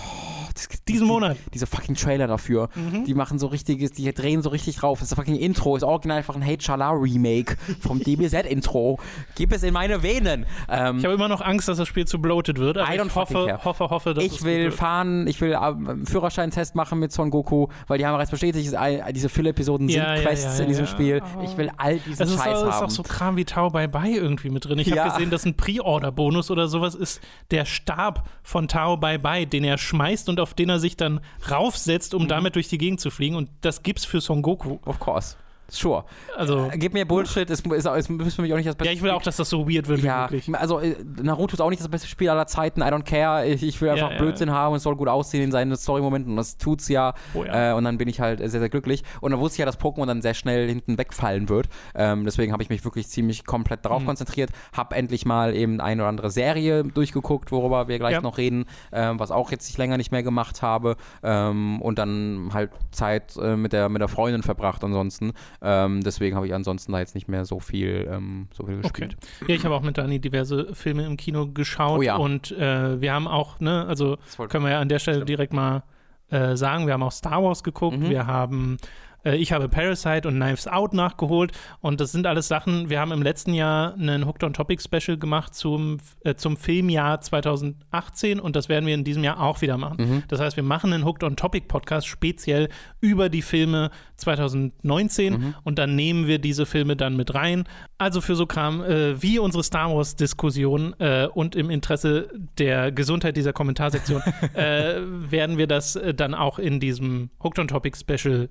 das, Diesen die, Monat. Diese fucking Trailer dafür. Mhm. Die machen so richtiges, die drehen so richtig drauf. Das fucking Intro ist original einfach ein Hey Chala Remake vom DBZ-Intro. Gib es in meine Venen. Ähm, Ich habe immer noch Angst, dass das Spiel zu bloated wird. Aber ich hoffe, hoffe, hoffe, dass es ich will fahren, ich will äh, einen Führerscheintest machen mit Son Goku, weil die haben bereits bestätigt, diese Fill-Episoden sind Ja, ja, Quests ja, in diesem ja. Spiel. Ich will all diesen Es ist, Scheiß ist haben. auch so Kram wie Tau Bye Bye irgendwie mit drin. Ich Ja. habe gesehen, dass ein Pre-Order-Bonus oder sowas ist der Stab von Tao Bye Bye, den er schmeißt und auf den er sich dann raufsetzt, Mhm. um damit durch die Gegend zu fliegen. Und das gibt's für Son Goku. of course. Sure. Also, Äh, Gib mir Bullshit, es, ist, es müssen für mich auch nicht das beste ja, ich will auch, dass das so weird wird wie Ja, möglich. also äh, Naruto ist auch nicht das beste Spiel aller Zeiten. I don't care. Ich, ich will Ja, einfach ja, Blödsinn haben und es soll gut aussehen in seinen Story-Momenten und das tut's ja. Oh ja. Äh, und dann bin ich halt sehr, sehr glücklich. Und dann wusste ich ja, dass Pokémon dann sehr schnell hinten wegfallen wird. Ähm, deswegen habe ich mich wirklich ziemlich komplett darauf Mhm. konzentriert. Hab endlich mal eben eine oder andere Serie durchgeguckt, worüber wir gleich Ja. noch reden, ähm, was auch jetzt ich länger nicht mehr gemacht habe. Ähm, und dann halt Zeit äh, mit, der, mit der Freundin verbracht ansonsten. Ähm, deswegen habe ich ansonsten da jetzt nicht mehr so viel, ähm, so viel Okay. gespielt. Ja, ich habe auch mit Dani diverse Filme im Kino geschaut Oh ja. und äh, wir haben auch, ne, also können wir ja an der Stelle Stimmt. direkt mal äh, sagen, wir haben auch Star Wars geguckt, Mhm. wir haben äh, ich habe Parasite und Knives Out nachgeholt und das sind alles Sachen, wir haben im letzten Jahr einen Hooked on Topic Special gemacht zum, äh, zum Filmjahr 2018 und das werden wir in diesem Jahr auch wieder machen. Mhm. Das heißt, wir machen einen Hooked on Topic Podcast speziell über die Filme 2019 Mhm. und dann nehmen wir diese Filme dann mit rein. Also für so Kram äh, wie unsere Star Wars Diskussion äh, und im Interesse der Gesundheit dieser Kommentarsektion äh, werden wir das dann auch in diesem Hooked on Topic Special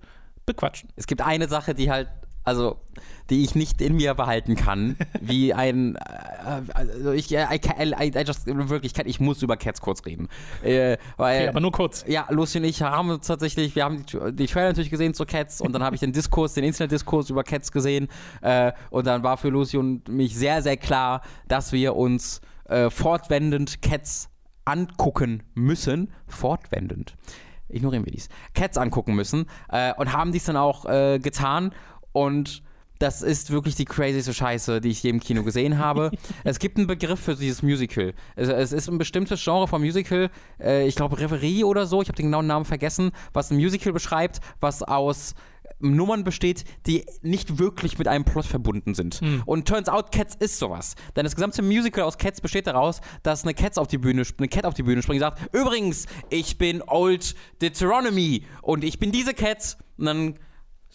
bequatschen. Es gibt eine Sache, die halt, also, die ich nicht in mir behalten kann, wie ein, äh, also ich, I, I, I, I just, wirklich, ich muss über Cats kurz reden. Äh, weil, Okay, aber nur kurz. ja, Lucy und ich haben tatsächlich, wir haben die, die Trailer natürlich gesehen zu Cats und dann habe ich den Diskurs, den Internetdiskurs über Cats gesehen äh, und dann war für Lucy und mich sehr, sehr klar, dass wir uns äh, fortwährend Cats angucken müssen. Fortwährend. Ignorieren wir dies. Cats angucken müssen äh, und haben dies dann auch äh, getan und das ist wirklich die crazyste Scheiße, die ich je im Kino gesehen habe. es gibt einen Begriff für dieses Musical. Es, es ist ein bestimmtes Genre von Musical, äh, ich glaube Reverie oder so, ich habe den genauen Namen vergessen, was ein Musical beschreibt, was aus Nummern besteht, die nicht wirklich mit einem Plot verbunden sind. Und turns out, Cats ist sowas. Denn das gesamte Musical aus Cats besteht daraus, dass eine Cat auf die Bühne, eine Cat auf die Bühne springt und sagt, übrigens, ich bin Old Deuteronomy und ich bin diese Cat. Und dann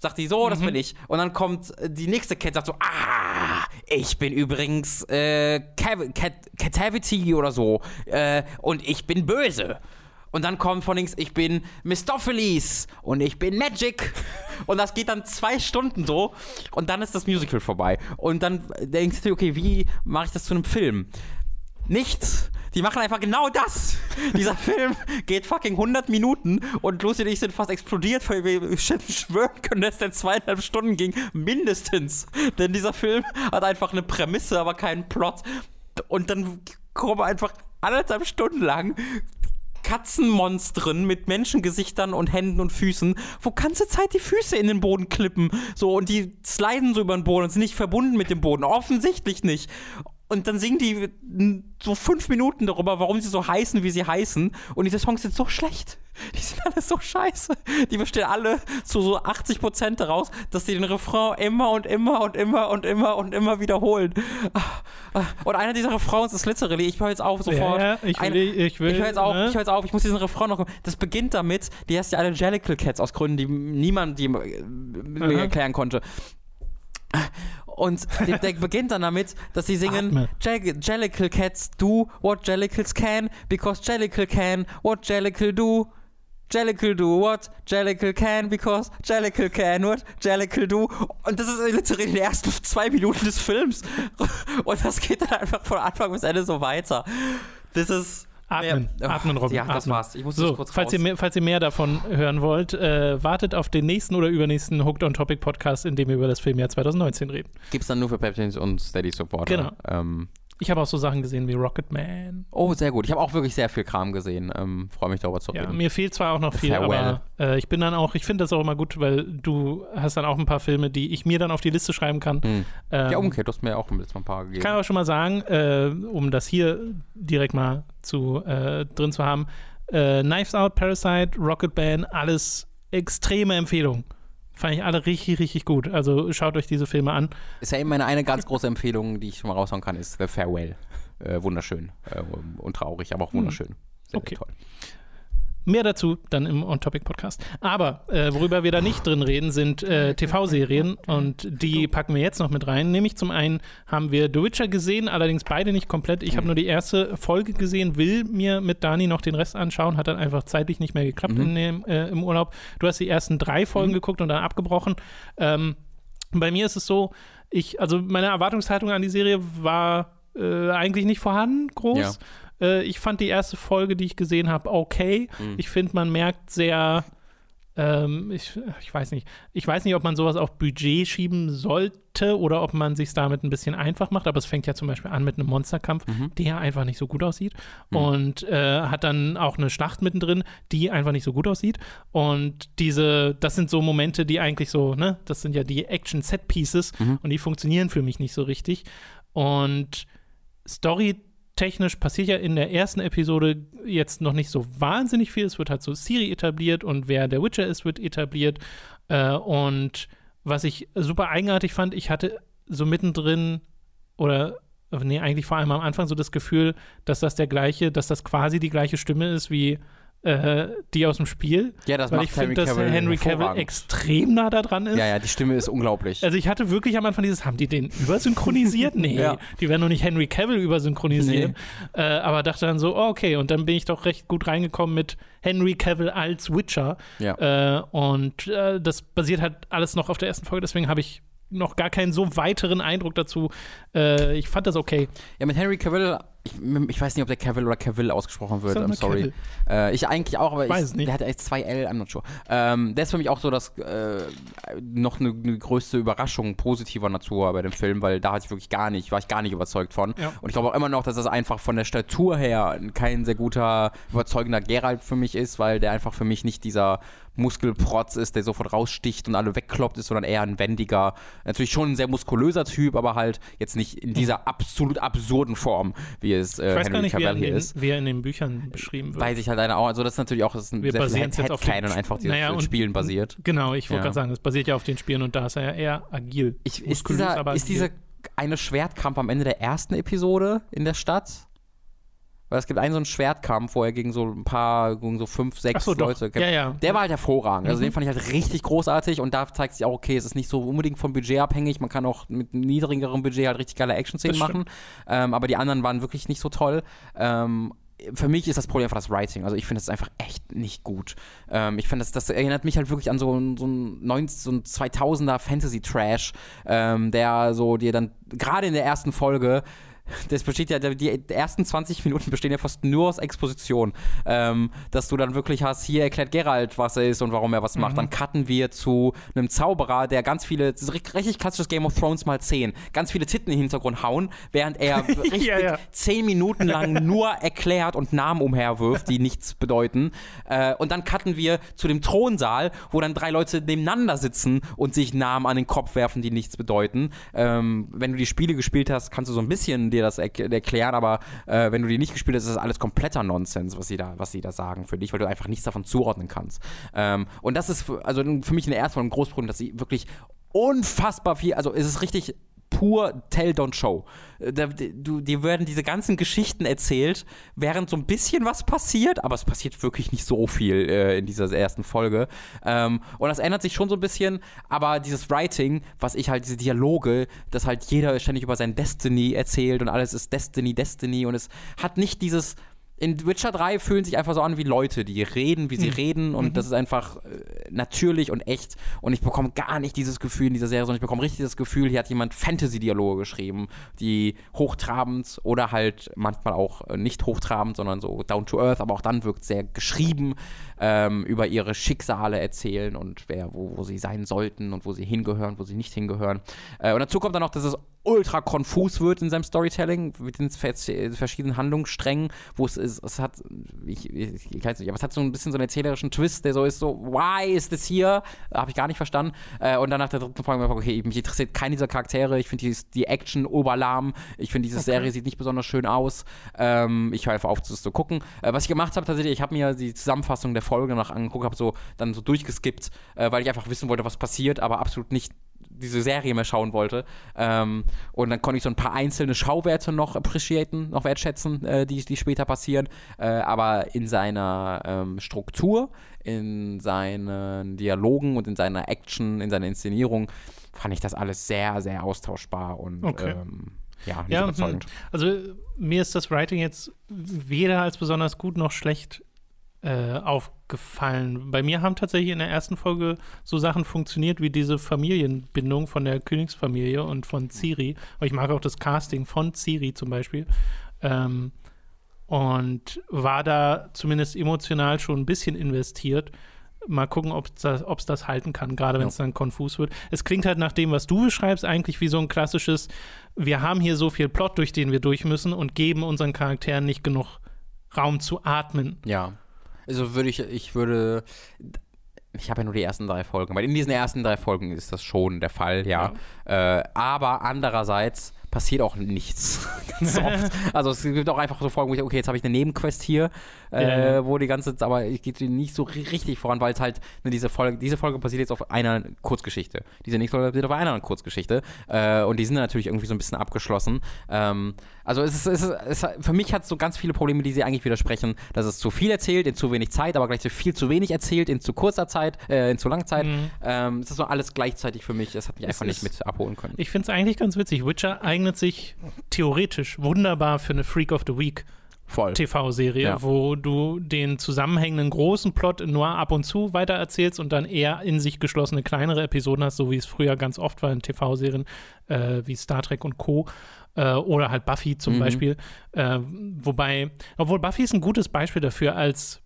sagt die so, das bin ich. Und dann kommt äh, die nächste Cat, sagt so, ah, ich bin übrigens äh, Cav Cat Catavity oder so. Äh, und ich bin böse. Und dann kommt von links, ich bin Mistopheles und ich bin Magic. Und das geht dann zwei Stunden so. Und dann ist das Musical vorbei. Und dann denkst du, okay, wie mache ich das zu einem Film? Nichts. Die machen einfach genau das. Dieser Film geht fucking 100 Minuten und Lucy und ich sind fast explodiert, weil wir schwören können, dass der zweieinhalb Stunden ging. Mindestens. Denn dieser Film hat einfach eine Prämisse, aber keinen Plot. Und dann kommen einfach anderthalb Stunden lang Katzenmonstren mit Menschengesichtern und Händen und Füßen, wo ganze Zeit die Füße in den Boden klippen. So, und die sliden so über den Boden und sind nicht verbunden mit dem Boden. Offensichtlich nicht. Und dann singen die so fünf Minuten darüber, warum sie so heißen, wie sie heißen. Und diese Songs sind so schlecht. Die sind alle so scheiße. Die bestehen alle zu so 80 Prozent daraus, dass sie den Refrain immer und immer und immer und immer und immer wiederholen. Und einer dieser Refrains ist literally, ich höre jetzt auf sofort. Ja, ich will, Eine- ich will. ich höre jetzt auf, ne? ich höre jetzt auf, ich muss diesen Refrain noch. Das beginnt damit, die heißt ja alle Jellicle Cats aus Gründen, die niemand die, äh, mir erklären konnte. Und der, der beginnt dann damit, dass sie singen. Jell- Jellicle Cats do what Jellicles can, because Jellicle can what Jellicle do. Jellicle do what Jellicle can, because Jellicle can what Jellicle do. Und das ist literally die ersten zwei Minuten des Films. Und das geht dann einfach von Anfang bis Ende so weiter. Das ist. Atmen, Ja, atmen, Robin. Ja, das atmen. war's. Ich muss So, das kurz falls raus. ihr, mehr, falls ihr mehr davon hören wollt, äh, wartet auf den nächsten oder übernächsten Hooked on Topic Podcast, in dem wir über das Filmjahr 2019 reden. Gibt's dann nur für Patreons und Steady Supporter. Genau. Ähm, Ich habe auch so Sachen gesehen wie Rocket Man. oh, sehr gut. Ich habe auch wirklich sehr viel Kram gesehen. Ähm, Freue mich darüber zu Ja, reden. mir fehlt zwar auch noch viel, Farewell. aber äh, ich bin dann auch, ich finde das auch immer gut, weil du hast dann auch ein paar Filme, die ich mir dann auf die Liste schreiben kann. Hm. Ähm, ja, umgekehrt. Du hast mir auch jetzt mal ein paar Ich gegeben. kann aber schon mal sagen, äh, um das hier direkt mal zu, äh, drin zu haben, äh, Knives Out, Parasite, Rocket Band, alles extreme Empfehlungen. Fand ich alle richtig, richtig gut. Also schaut euch diese Filme an. Ist ja eben meine eine ganz große Empfehlung, die ich schon mal raushauen kann, ist The Farewell. Äh, wunderschön. Äh, und traurig, aber auch wunderschön. Sehr, Okay. sehr toll. Mehr dazu dann im On-Topic-Podcast. Aber äh, worüber wir da nicht drin reden, sind äh, TV-Serien und die packen wir jetzt noch mit rein. Nämlich zum einen haben wir The Witcher gesehen, allerdings beide nicht komplett. Ich habe nur die erste Folge gesehen, will mir mit Dani noch den Rest anschauen, hat dann einfach zeitlich nicht mehr geklappt in dem, äh, im Urlaub. Du hast die ersten drei Folgen geguckt und dann abgebrochen. Ähm, bei mir ist es so, ich, also meine Erwartungshaltung an die Serie war äh, eigentlich nicht vorhanden, groß. Äh, ich fand die erste Folge, die ich gesehen habe, okay. Mhm. Ich finde, man merkt sehr, ähm, ich, ich weiß nicht, ich weiß nicht, ob man sowas auf Budget schieben sollte oder ob man sich damit ein bisschen einfach macht, aber es fängt ja zum Beispiel an mit einem Monsterkampf, Mhm. der einfach nicht so gut aussieht und äh, hat dann auch eine Schlacht mittendrin, die einfach nicht so gut aussieht und diese, das sind so Momente, die eigentlich so, ne, das sind ja die Action-Set-Pieces Mhm. und die funktionieren für mich nicht so richtig und Story technisch passiert ja in der ersten Episode jetzt noch nicht so wahnsinnig viel. Es wird halt so Siri etabliert und wer der Witcher ist, wird etabliert. Äh, und was ich super eigenartig fand, ich hatte so mittendrin oder nee, eigentlich vor allem am Anfang so das Gefühl, dass das der gleiche, dass das quasi die gleiche Stimme ist wie äh, die aus dem Spiel. Ja, das weil macht ich finde, dass Henry Cavill extrem nah da dran ist. Ja, ja, die Stimme ist unglaublich. Also ich hatte wirklich am Anfang dieses, haben die den übersynchronisiert? Nee, Ja. die werden noch nicht Henry Cavill übersynchronisieren. Äh, aber dachte dann so, oh, okay, und dann bin ich doch recht gut reingekommen mit Henry Cavill als Witcher. ja. Äh, und äh, das basiert halt alles noch auf der ersten Folge, deswegen habe ich noch gar keinen so weiteren Eindruck dazu. Äh, ich fand das okay. ja, mit Henry Cavill, ich, ich weiß nicht, ob der Cavill oder Cavill ausgesprochen wird, I'm sorry. Äh, ich eigentlich auch, aber Weiß ich, nicht. der hat echt zwei L, I'm not sure. Ähm, der ist für mich auch so das äh, noch eine, eine größte Überraschung positiver Natur bei dem Film, weil da hatte ich wirklich gar nicht, war ich gar nicht überzeugt von. Ja. Und ich glaube auch immer noch, dass das einfach von der Statur her kein sehr guter, überzeugender Geralt für mich ist, weil der einfach für mich nicht dieser Muskelprotz ist, der sofort raussticht und alle wegkloppt ist, sondern eher ein wendiger, natürlich schon ein sehr muskulöser Typ, aber halt jetzt nicht in dieser absolut absurden Form, wie es äh, Ich weiß Henry gar nicht, wie Cavill in hier den, ist. wie er in den Büchern beschrieben wird. Weiß ich halt leider auch. Also das ist natürlich auch das ist ein Wir sehr viel jetzt auf den Headcanon einfach, die Naja, und- Spielen basiert. Genau, ich wollte Ja. gerade sagen, das basiert ja auf den Spielen und da ist er ja eher agil. Ich, ist Muskulös, dieser, aber ist agil. dieser eine Schwertkampf am Ende der ersten Episode in der Stadt? Weil es gibt einen so einen Schwertkampf, wo er gegen so ein paar, gegen so fünf, sechs so. Leute kämpft. Ja, ja. Der war halt hervorragend. Also Mhm. den fand ich halt richtig großartig und da zeigt sich auch, okay, es ist nicht so unbedingt vom Budget abhängig. Man kann auch mit niedrigerem Budget halt richtig geile Action-Szenen machen. Ähm, aber die anderen waren wirklich nicht so toll. Ähm, für mich ist das Problem einfach das Writing. Also ich finde es einfach echt nicht gut. Ähm, ich finde, das, das erinnert mich halt wirklich an so, ein- so ein 90, so ein 2000er Fantasy-Trash, ähm, der so dir dann gerade in der ersten Folge das besteht ja, die ersten 20 Minuten bestehen ja fast nur aus Exposition. Ähm, dass du dann wirklich hast, hier erklärt Geralt, was er ist und warum er was mhm. macht. Dann cutten wir zu einem Zauberer, der ganz viele, das ist richtig klassisches Game of Thrones mal 10, ganz viele Titten im Hintergrund hauen, während er richtig ja, ja. 10 Minuten lang nur erklärt und Namen umherwirft, die nichts bedeuten. Äh, und dann cutten wir zu dem Thronsaal, wo dann drei Leute nebeneinander sitzen und sich Namen an den Kopf werfen, die nichts bedeuten. Ähm, wenn du die Spiele gespielt hast, kannst du so ein bisschen dir das er erklären, aber äh, wenn du die nicht gespielt hast, ist das alles kompletter Nonsens, was sie da, was sie da sagen für dich, weil du einfach nichts davon zuordnen kannst. Ähm, und das ist für, also für mich ersten Folge ein Großproblem, dass sie wirklich unfassbar viel, also es ist richtig pur Tell, Don't Show. Äh, du, dir werden diese ganzen Geschichten erzählt, während so ein bisschen was passiert, aber es passiert wirklich nicht so viel äh, in dieser ersten Folge. Ähm, und das ändert sich schon so ein bisschen, aber dieses Writing, was ich halt, diese Dialoge, dass halt jeder ständig über sein Destiny erzählt und alles ist Destiny, Destiny und es hat nicht dieses in Witcher 3 fühlen sich einfach so an wie Leute, die reden, wie sie mhm. reden und mhm. das ist einfach äh, natürlich und echt und ich bekomme gar nicht dieses Gefühl in dieser Serie, sondern ich bekomme richtig das Gefühl, hier hat jemand Fantasy-Dialoge geschrieben, die hochtrabend oder halt manchmal auch äh, nicht hochtrabend, sondern so down to earth, aber auch dann wirkt sehr geschrieben ähm, über ihre Schicksale erzählen und wer, wo, wo sie sein sollten und wo sie hingehören, wo sie nicht hingehören. Äh, und dazu kommt dann noch, dass es ultra konfus wird in seinem Storytelling mit den verschiedenen Handlungssträngen, wo es ist, es hat, ich, ich, ich weiß nicht, aber es hat so ein bisschen so einen erzählerischen Twist, der so ist, so, why ist das hier? Habe ich gar nicht verstanden. Äh, und dann nach der dritten Folge, okay, mich interessiert keiner dieser Charaktere, ich finde die, die Action oberlahm, ich finde diese okay. Serie sieht nicht besonders schön aus. Ähm, ich höre einfach auf, das zu gucken. Äh, was ich gemacht habe tatsächlich, ich habe mir die Zusammenfassung der Folge noch angeguckt, habe so dann so durchgeskippt, äh, weil ich einfach wissen wollte, was passiert, aber absolut nicht diese Serie mehr schauen wollte. Ähm, und dann konnte ich so ein paar einzelne Schauwerte noch appreciaten, noch wertschätzen, äh, die, die später passieren. Äh, aber in seiner ähm, Struktur, in seinen Dialogen und in seiner Action, in seiner Inszenierung fand ich das alles sehr, sehr austauschbar und okay. ähm, ja, nicht ja, überzeugend. Hm. Also mir ist das Writing jetzt weder als besonders gut noch schlecht äh, aufgefallen. Bei mir haben tatsächlich in der ersten Folge so Sachen funktioniert wie diese Familienbindung von der Königsfamilie und von Ciri. ich mag auch das Casting von Ciri zum Beispiel. Ähm, und war da zumindest emotional schon ein bisschen investiert. Mal gucken, ob es das, das, halten kann, gerade wenn es ja. dann konfus wird. Es klingt halt nach dem, was du beschreibst, eigentlich wie so ein klassisches, wir haben hier so viel Plot, durch den wir durch müssen und geben unseren Charakteren nicht genug Raum zu atmen. Ja. Also würde ich, ich würde, ich habe ja nur die ersten drei Folgen, weil in diesen ersten drei Folgen ist das schon der Fall, ja. ja. Äh, aber andererseits passiert auch nichts. Ganz oft. Also es gibt auch einfach so Folgen, wo ich, okay, jetzt habe ich eine Nebenquest hier, äh, ja. wo die ganze Zeit, aber ich gehe nicht so richtig voran, weil es halt, ne, diese Folge, diese Folge basiert jetzt auf einer Kurzgeschichte. Diese nächste Folge basiert auf einer Kurzgeschichte. Äh, und die sind natürlich irgendwie so ein bisschen abgeschlossen. Ähm, also es ist, es ist, es, für mich hat es so ganz viele Probleme, die sie eigentlich widersprechen, dass es zu viel erzählt in zu wenig Zeit, aber gleichzeitig viel zu wenig erzählt in zu kurzer Zeit, äh, in zu langer Zeit. Mhm. Ähm, es ist so alles gleichzeitig für mich. Es hat mich es einfach nicht mit abholen können. Ich finde es eigentlich ganz witzig. Witcher eigentlich eignet sich theoretisch wunderbar für eine Freak of the Week. TV-Serie, ja. wo du den zusammenhängenden großen Plot nur ab und zu weitererzählst und dann eher in sich geschlossene kleinere Episoden hast, so wie es früher ganz oft war in TV-Serien äh, wie Star Trek und Co. Äh, oder halt Buffy zum mhm. Beispiel. Äh, wobei, obwohl Buffy ist ein gutes Beispiel dafür als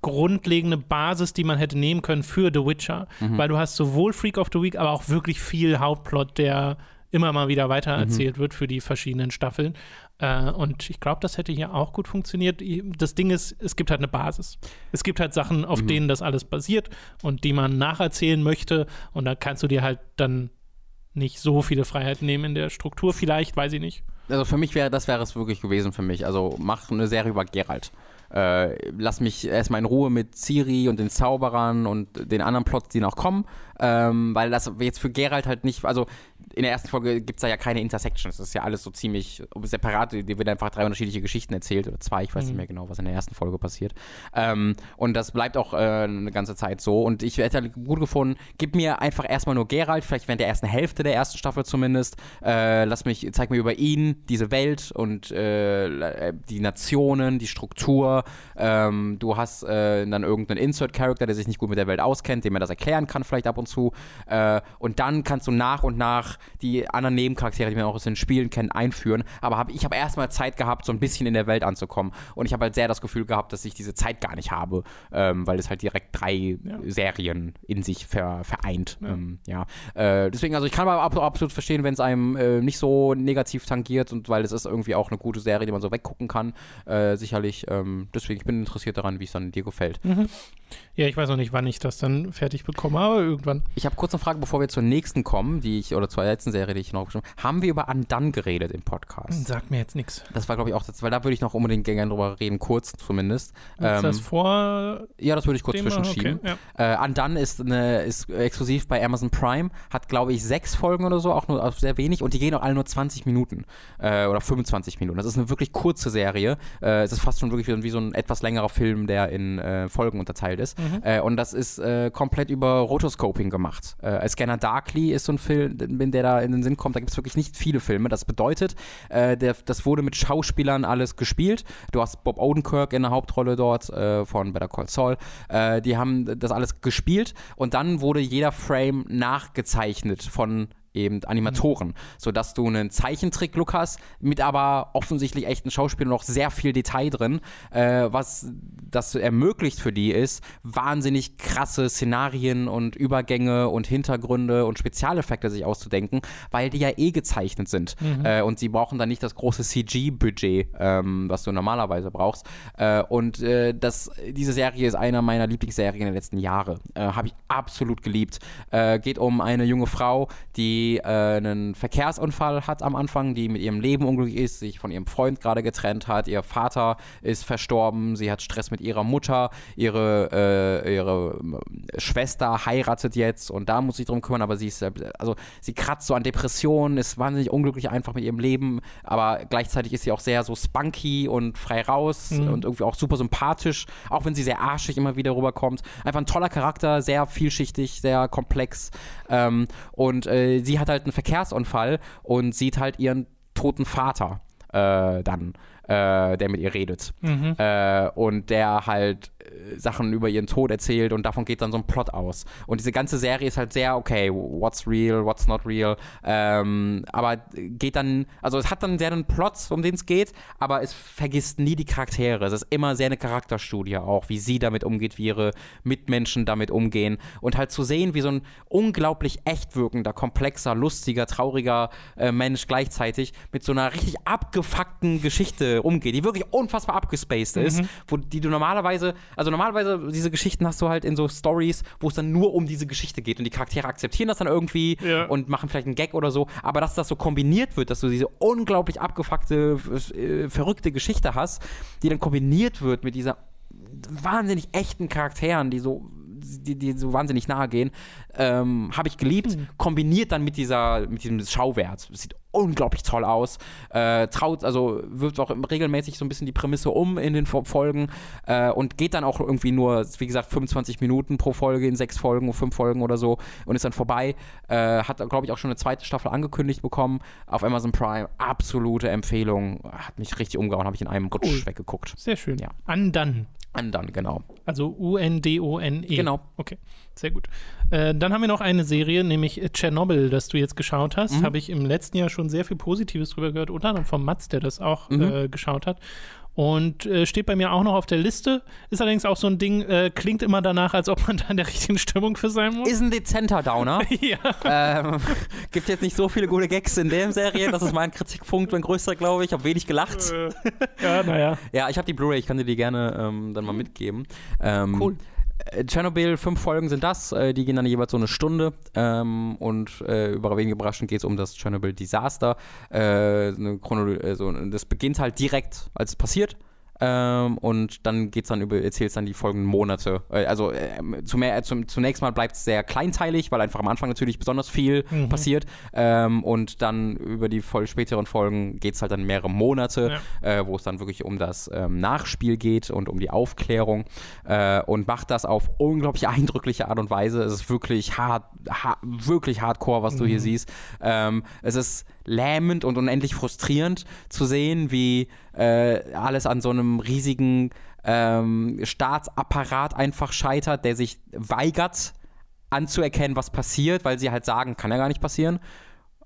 grundlegende Basis, die man hätte nehmen können für The Witcher, mhm. weil du hast sowohl Freak of the Week, aber auch wirklich viel Hauptplot, der immer mal wieder weitererzählt mhm. wird für die verschiedenen Staffeln. Äh, und ich glaube, das hätte hier auch gut funktioniert. Das Ding ist, es gibt halt eine Basis. Es gibt halt Sachen, auf mhm. denen das alles basiert und die man nacherzählen möchte. Und da kannst du dir halt dann nicht so viele Freiheiten nehmen in der Struktur, vielleicht, weiß ich nicht. Also für mich wäre, das wäre es wirklich gewesen für mich. Also mach eine Serie über Geralt. Äh, lass mich erstmal in Ruhe mit Ciri und den Zauberern und den anderen Plots, die noch kommen, ähm, weil das jetzt für Geralt halt nicht, also in der ersten Folge gibt es da ja keine Intersections. Das ist ja alles so ziemlich separat. Dir werden einfach drei unterschiedliche Geschichten erzählt oder zwei. Ich weiß mhm. nicht mehr genau, was in der ersten Folge passiert. Ähm, und das bleibt auch äh, eine ganze Zeit so. Und ich hätte halt gut gefunden, gib mir einfach erstmal nur Geralt, vielleicht während der ersten Hälfte der ersten Staffel zumindest. Äh, lass mich, zeig mir über ihn diese Welt und äh, die Nationen, die Struktur. Ähm, du hast äh, dann irgendeinen Insert-Character, der sich nicht gut mit der Welt auskennt, dem er das erklären kann, vielleicht ab und zu. Äh, und dann kannst du nach und nach die anderen Nebencharaktere, die man auch aus den Spielen kennt, einführen. Aber hab, ich habe erstmal Zeit gehabt, so ein bisschen in der Welt anzukommen. Und ich habe halt sehr das Gefühl gehabt, dass ich diese Zeit gar nicht habe, ähm, weil es halt direkt drei Ja. Serien in sich ver, vereint. Ja. Ähm, ja. Äh, deswegen, also ich kann aber absolut, verstehen, wenn es einem äh, nicht so negativ tangiert und weil es ist irgendwie auch eine gute Serie, die man so weggucken kann. Äh, sicherlich. Ähm, deswegen, ich bin interessiert daran, wie es dann dir gefällt. Ja, ich weiß noch nicht, wann ich das dann fertig bekomme, aber irgendwann. Ich habe kurz eine Frage, bevor wir zur nächsten kommen, die ich, oder zur letzten Serie, die ich noch bestimmt Haben wir über Undone geredet im Podcast? Sagt mir jetzt nichts. Das war, glaube ich, auch das, weil da würde ich noch unbedingt gerne drüber reden, kurz zumindest. Ist Ähm, das vor ja, das würde ich kurz dem- zwischenschieben. Okay, ja. Äh, Undone ist, eine, ist exklusiv bei Amazon Prime, hat glaube ich sechs Folgen oder so, auch nur sehr wenig und die gehen auch alle nur 20 Minuten äh, oder 25 Minuten. Das ist eine wirklich kurze Serie. Äh, es ist fast schon wirklich wie, wie so ein etwas längerer Film, der in äh, Folgen unterteilt ist. Mhm. Äh, und das ist äh, komplett über Rotoscoping gemacht. Äh, Scanner Darkly ist so ein Film, der da in den Sinn kommt. Da gibt es wirklich nicht viele Filme. Das bedeutet, äh, der, das wurde mit Schauspielern alles gespielt. Du hast Bob Odenkirk in der Hauptrolle dort äh, von Better Call Saul. Äh, die haben das alles gespielt und dann wurde jeder Frame nachgezeichnet von eben Animatoren, sodass du einen Zeichentrick-Look hast, mit aber offensichtlich echten Schauspielern noch sehr viel Detail drin, äh, was das ermöglicht für die ist, wahnsinnig krasse Szenarien und Übergänge und Hintergründe und Spezialeffekte sich auszudenken, weil die ja eh gezeichnet sind. Äh, und sie brauchen dann nicht das große CG-Budget, ähm, was du normalerweise brauchst. Äh, und äh, das, diese Serie ist einer meiner Lieblingsserien der letzten Jahre. Äh, Habe ich absolut geliebt. Äh, geht um eine junge Frau, die äh, einen Verkehrsunfall hat am Anfang, die mit ihrem Leben unglücklich ist, sich von ihrem Freund gerade getrennt hat. Ihr Vater ist verstorben, sie hat Stress mit ihrer Mutter, ihre, äh, ihre äh, Schwester heiratet jetzt und da muss sie drum kümmern, aber sie ist, also sie kratzt so an Depressionen, ist wahnsinnig unglücklich einfach mit ihrem Leben, aber gleichzeitig ist sie auch sehr so spunky und frei raus Mhm. und irgendwie auch super sympathisch, auch wenn sie sehr arschig immer wieder rüberkommt. Einfach ein toller Charakter, sehr vielschichtig, sehr komplex. Ähm, und äh, sie hat halt einen Verkehrsunfall und sieht halt ihren toten Vater äh, dann, äh, der mit ihr redet. Mhm. Äh, und der halt Sachen über ihren Tod erzählt und davon geht dann so ein Plot aus. Und diese ganze Serie ist halt sehr, okay, what's real, what's not real. Ähm, aber geht dann, also es hat dann sehr einen Plot, um den es geht, aber es vergisst nie die Charaktere. Es ist immer sehr eine Charakterstudie auch, wie sie damit umgeht, wie ihre Mitmenschen damit umgehen. Und halt zu sehen, wie so ein unglaublich echt wirkender, komplexer, lustiger, trauriger äh, Mensch gleichzeitig mit so einer richtig abgefuckten Geschichte umgeht, die wirklich unfassbar abgespaced ist, wo die du normalerweise, also normalerweise diese Geschichten hast du halt in so Stories, wo es dann nur um diese Geschichte geht und die Charaktere akzeptieren das dann irgendwie Ja. und machen vielleicht einen Gag oder so, aber dass das so kombiniert wird, dass du diese unglaublich abgefuckte, äh, verrückte Geschichte hast, die dann kombiniert wird mit dieser wahnsinnig echten Charakteren, die so die, die so wahnsinnig nahe gehen, ähm, habe ich geliebt, kombiniert dann mit dieser mit diesem Schauwert. Sieht unglaublich toll aus. Äh, traut, also wirft auch regelmäßig so ein bisschen die Prämisse um in den Fo- Folgen äh, und geht dann auch irgendwie nur, wie gesagt, 25 Minuten pro Folge in sechs Folgen, fünf Folgen oder so und ist dann vorbei. Äh, hat, glaube ich, auch schon eine zweite Staffel angekündigt bekommen auf Amazon Prime. Absolute Empfehlung. Hat mich richtig umgehauen, habe ich in einem Rutsch Cool. weggeguckt. Sehr schön. Ja. Undone. Und dann, genau. Also U-N-D-O-N-E. Genau. Okay, sehr gut. Äh, dann haben wir noch eine Serie, nämlich Tschernobyl, das du jetzt geschaut hast. Mhm. Habe ich im letzten Jahr schon sehr viel Positives drüber gehört, unter anderem von Mats, der das auch Mhm. äh, geschaut hat. Und äh, steht bei mir auch noch auf der Liste. Ist allerdings auch so ein Ding, äh, klingt immer danach, als ob man da in der richtigen Stimmung für sein muss. Ist ein dezenter Downer. ja. ähm, gibt jetzt nicht so viele gute Gags in der Serie. Das ist mein Kritikpunkt, mein größter, glaube ich. Ich habe wenig gelacht. Äh, ja, naja. Ja, ich habe die Blu-ray, ich kann dir die gerne ähm, dann mal mitgeben. Ähm, Cool. Äh, Tschernobyl, fünf Folgen sind das. Äh, die gehen dann jeweils so eine Stunde. Ähm, und äh, über wenig überraschend geht es um das Tschernobyl-Desaster. Äh, äh, so, das beginnt halt direkt, als es passiert. Ähm, und dann geht's dann über, erzählst dann die folgenden Monate. Äh, also ähm, zum, äh, zum, zunächst mal bleibt es sehr kleinteilig, weil einfach am Anfang natürlich besonders viel Mhm. passiert. Ähm, und dann über die voll späteren Folgen geht's halt dann mehrere Monate, äh, wo es dann wirklich um das ähm, Nachspiel geht und um die Aufklärung. Äh, und macht das auf unglaublich eindrückliche Art und Weise. Es ist wirklich hart, ha wirklich hardcore, was du hier siehst. Ähm, es ist lähmend und unendlich frustrierend zu sehen, wie äh, alles an so einem riesigen ähm, Staatsapparat einfach scheitert, der sich weigert anzuerkennen, was passiert, weil sie halt sagen, kann ja gar nicht passieren.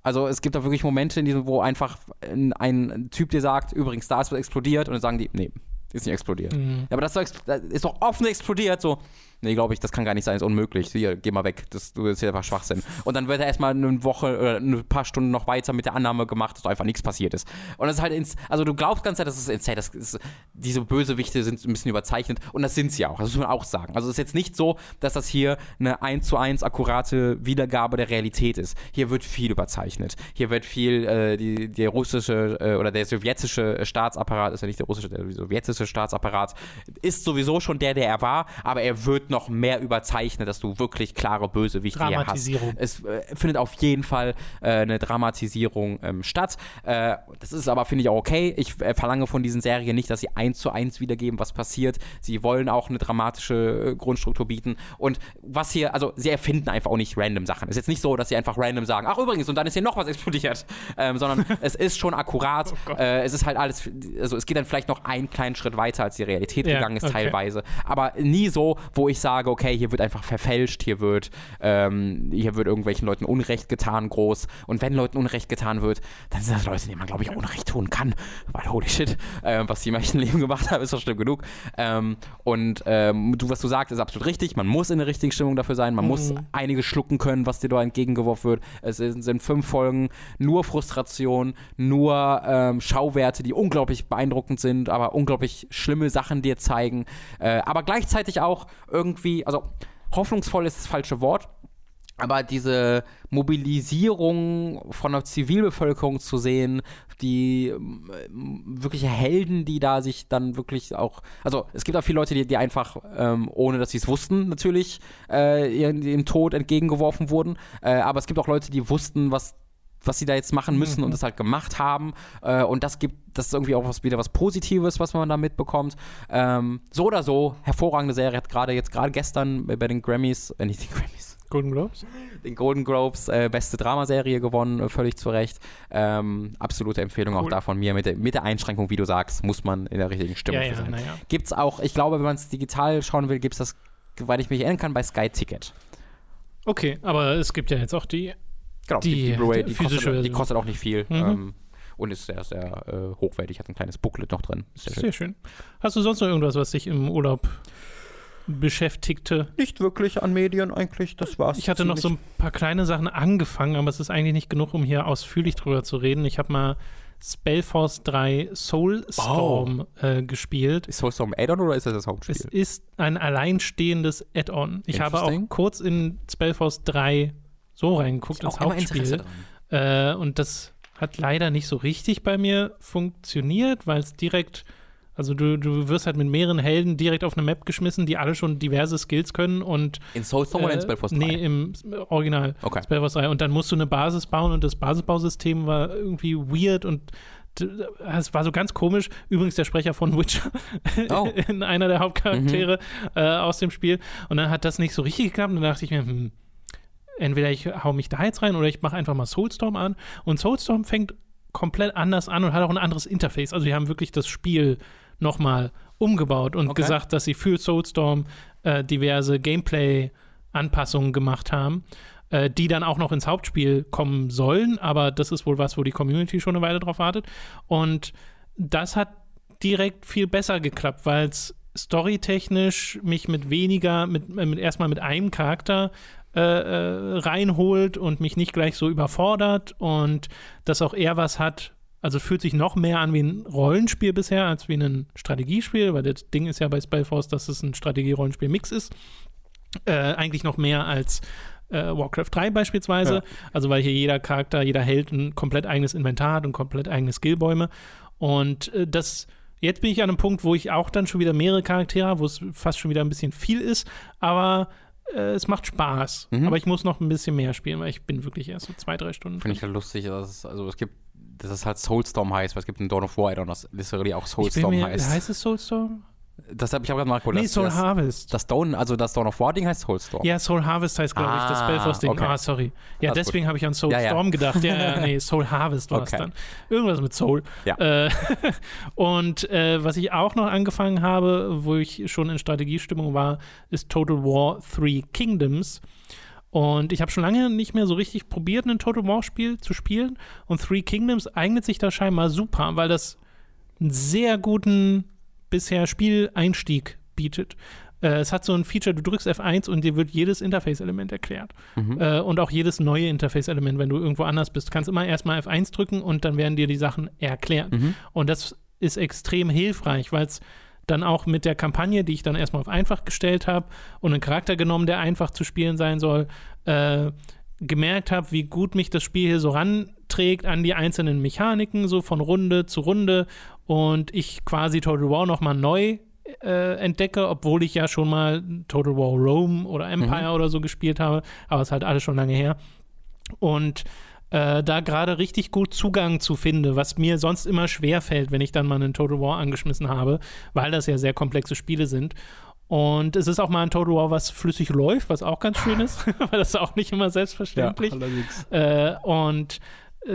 Also es gibt da wirklich Momente, in diesem, wo einfach ein, ein Typ dir sagt, übrigens, da ist was explodiert und dann sagen die, nee, ist nicht explodiert. Mhm. Ja, aber das ist doch offen explodiert, so. Nee, glaube ich, das kann gar nicht sein, ist unmöglich. Hier, geh mal weg. Das, das ist ja einfach Schwachsinn. Und dann wird er erstmal eine Woche oder ein paar Stunden noch weiter mit der Annahme gemacht, dass einfach nichts passiert ist. Und das ist halt, ins, also du glaubst ganz dass es insane das ist, diese Bösewichte sind ein bisschen überzeichnet und das sind sie auch. Das muss man auch sagen. Also es ist jetzt nicht so, dass das hier eine 1 zu 1 akkurate Wiedergabe der Realität ist. Hier wird viel überzeichnet. Hier wird viel, äh, die, der russische äh, oder der sowjetische Staatsapparat, ist ja nicht der russische, der sowjetische Staatsapparat, ist sowieso schon der, der er war, aber er wird noch mehr überzeichnet, dass du wirklich klare Bösewichte hier hast. Es äh, findet auf jeden Fall äh, eine Dramatisierung ähm, statt. Äh, das ist aber, finde ich, auch okay. Ich äh, verlange von diesen Serien nicht, dass sie eins zu eins wiedergeben, was passiert. Sie wollen auch eine dramatische äh, Grundstruktur bieten. Und was hier, also sie erfinden einfach auch nicht random Sachen. Es ist jetzt nicht so, dass sie einfach random sagen, ach übrigens, und dann ist hier noch was explodiert. Ähm, sondern es ist schon akkurat. Oh äh, es ist halt alles, also es geht dann vielleicht noch einen kleinen Schritt weiter, als die Realität Ja, gegangen ist, okay. teilweise. Aber nie so, wo ich sage, okay, hier wird einfach verfälscht, hier wird, ähm, hier wird irgendwelchen Leuten Unrecht getan, groß. Und wenn Leuten Unrecht getan wird, dann sind das Leute, denen man, glaube ich, Unrecht tun kann. Weil, holy shit, ähm, was die im echten Leben gemacht haben, ist doch schlimm genug. Ähm, und ähm, du, was du sagst, ist absolut richtig. Man muss in der richtigen Stimmung dafür sein. Man muss Mhm. einiges schlucken können, was dir da entgegengeworfen wird. Es sind, sind fünf Folgen, nur Frustration, nur ähm, Schauwerte, die unglaublich beeindruckend sind, aber unglaublich schlimme Sachen dir zeigen. Äh, aber gleichzeitig auch irgendwie, also hoffnungsvoll ist das falsche Wort. Aber diese Mobilisierung von der Zivilbevölkerung zu sehen, die ähm, wirkliche Helden, die da sich dann wirklich auch, also es gibt auch viele Leute, die, die einfach, ähm, ohne dass sie es wussten, natürlich äh, ihren, ihrem Tod entgegengeworfen wurden. Äh, aber es gibt auch Leute, die wussten, was was sie da jetzt machen müssen Mhm. und das halt gemacht haben. Äh, und das gibt, das ist irgendwie auch was, wieder was Positives, was man da mitbekommt. Ähm, so oder so, hervorragende Serie, hat gerade jetzt, gerade gestern bei, den Grammys, äh, nicht den Grammys, Golden Globes? den Golden Globes äh, beste Dramaserie gewonnen, äh, völlig zu Recht. Ähm, absolute Empfehlung auch Cool. da von mir. Mit der, mit der Einschränkung, wie du sagst, muss man in der richtigen Stimmung Ja, ja, sein. naja. Gibt's auch, ich glaube, wenn man es digital schauen will, gibt es das, soweit ich mich erinnern kann, bei Sky Ticket. Okay, aber es gibt ja jetzt auch die. Genau, Die- Blu-ray, die die, physische kostet, die auch nicht viel. Mhm. Ähm, und ist sehr, sehr äh, hochwertig, hat ein kleines Booklet noch drin. Ist sehr schön. Sehr schön. Hast du sonst noch irgendwas, was dich im Urlaub beschäftigte? Nicht wirklich an Medien eigentlich, das war's. Ich hatte noch so ein paar kleine Sachen angefangen, aber es ist eigentlich nicht genug, um hier ausführlich drüber zu reden. Ich habe mal Spellforce 3 Soulstorm äh, gespielt. Ist Soulstorm Add-on oder ist das das Es Hauptspiel? ist ein alleinstehendes Add-on. Ich habe auch kurz in Spellforce 3 so reingeguckt ins Hauptspiel. Äh, und das hat leider nicht so richtig bei mir funktioniert, weil es direkt, also du, du wirst halt mit mehreren Helden direkt auf eine Map geschmissen, die alle schon diverse Skills können und In Soulstorm oder in äh, Spellforce 3? Nee, im Original Okay. Spellforce 3. Und dann musst du eine Basis bauen und das Basisbausystem war irgendwie weird und es war so ganz komisch. Übrigens der Sprecher von Witcher Oh. in einer der Hauptcharaktere äh, aus dem Spiel. Und dann hat das nicht so richtig geklappt. Und dann dachte ich mir, hm, entweder ich hau mich da jetzt rein oder ich mache einfach mal Soulstorm an. Und Soulstorm fängt komplett anders an und hat auch ein anderes Interface. Also die haben wirklich das Spiel nochmal umgebaut und Okay. gesagt, dass sie für Soulstorm äh, diverse Gameplay-Anpassungen gemacht haben, äh, die dann auch noch ins Hauptspiel kommen sollen. Aber das ist wohl was, wo die Community schon eine Weile drauf wartet. Und das hat direkt viel besser geklappt, weil es storytechnisch mich mit weniger, mit, äh, mit erstmal mit einem Charakter äh, äh, reinholt und mich nicht gleich so überfordert und dass auch er was hat. Also fühlt sich noch mehr an wie ein Rollenspiel bisher als wie ein Strategiespiel, weil das Ding ist ja bei Spellforce, dass es ein Strategie-Rollenspiel-Mix ist. Äh, eigentlich noch mehr als äh, Warcraft 3 beispielsweise. Ja. Also weil hier jeder Charakter, jeder Held ein komplett eigenes Inventar hat und komplett eigene Skillbäume. Und äh, das Jetzt bin ich an einem Punkt, wo ich auch dann schon wieder mehrere Charaktere habe, wo es fast schon wieder ein bisschen viel ist, aber äh, es macht Spaß. Mhm. Aber ich muss noch ein bisschen mehr spielen, weil ich bin wirklich erst so zwei, drei Stunden. Finde ich halt lustig, dass es, also es gibt, dass es halt Soulstorm heißt, weil es gibt einen Dawn of War Add-on, das literally auch Soulstorm mir, heißt. heißt es Soulstorm? Das hab, ich habe gerade mal geguckt. Nee, Soul das, Harvest. das Dawn, also das Dawn of War Ding heißt Soulstorm. ja, Soul Harvest heißt, glaube ich, das Ah, Spellforce-Ding. okay. Ah, sorry. Ja, Alles deswegen habe ich an Soul Ja, ja. Storm gedacht. Ja, ja, nee, Soul Harvest war es Okay. dann. Irgendwas mit Soul. Ja. Äh, und äh, was ich auch noch angefangen habe, wo ich schon in Strategiestimmung war, ist Total War Three Kingdoms. Und ich habe schon lange nicht mehr so richtig probiert, ein Total War-Spiel zu spielen. Und Three Kingdoms eignet sich da scheinbar super, weil das einen sehr guten bisher Spieleinstieg bietet. Äh, es hat so ein Feature, du drückst F1 und dir wird jedes Interface-Element erklärt. Mhm. Äh, und auch jedes neue Interface-Element, wenn du irgendwo anders bist. Du kannst immer erstmal F1 drücken und dann werden dir die Sachen erklärt. Mhm. Und das ist extrem hilfreich, weil es dann auch mit der Kampagne, die ich dann erstmal auf einfach gestellt habe und einen Charakter genommen, der einfach zu spielen sein soll, äh, gemerkt habe, wie gut mich das Spiel hier so ranträgt an die einzelnen Mechaniken, so von Runde zu Runde und ich quasi Total War nochmal neu äh, entdecke, obwohl ich ja schon mal Total War Rome oder Empire oder so gespielt habe, aber es ist halt alles schon lange her. Und äh, da gerade richtig gut Zugang zu finde, was mir sonst immer schwer fällt, wenn ich dann mal einen Total War angeschmissen habe, weil das ja sehr komplexe Spiele sind. Und es ist auch mal ein Total War, was flüssig läuft, was auch ganz schön ist, weil das ist auch nicht immer selbstverständlich. allerdings. Äh, und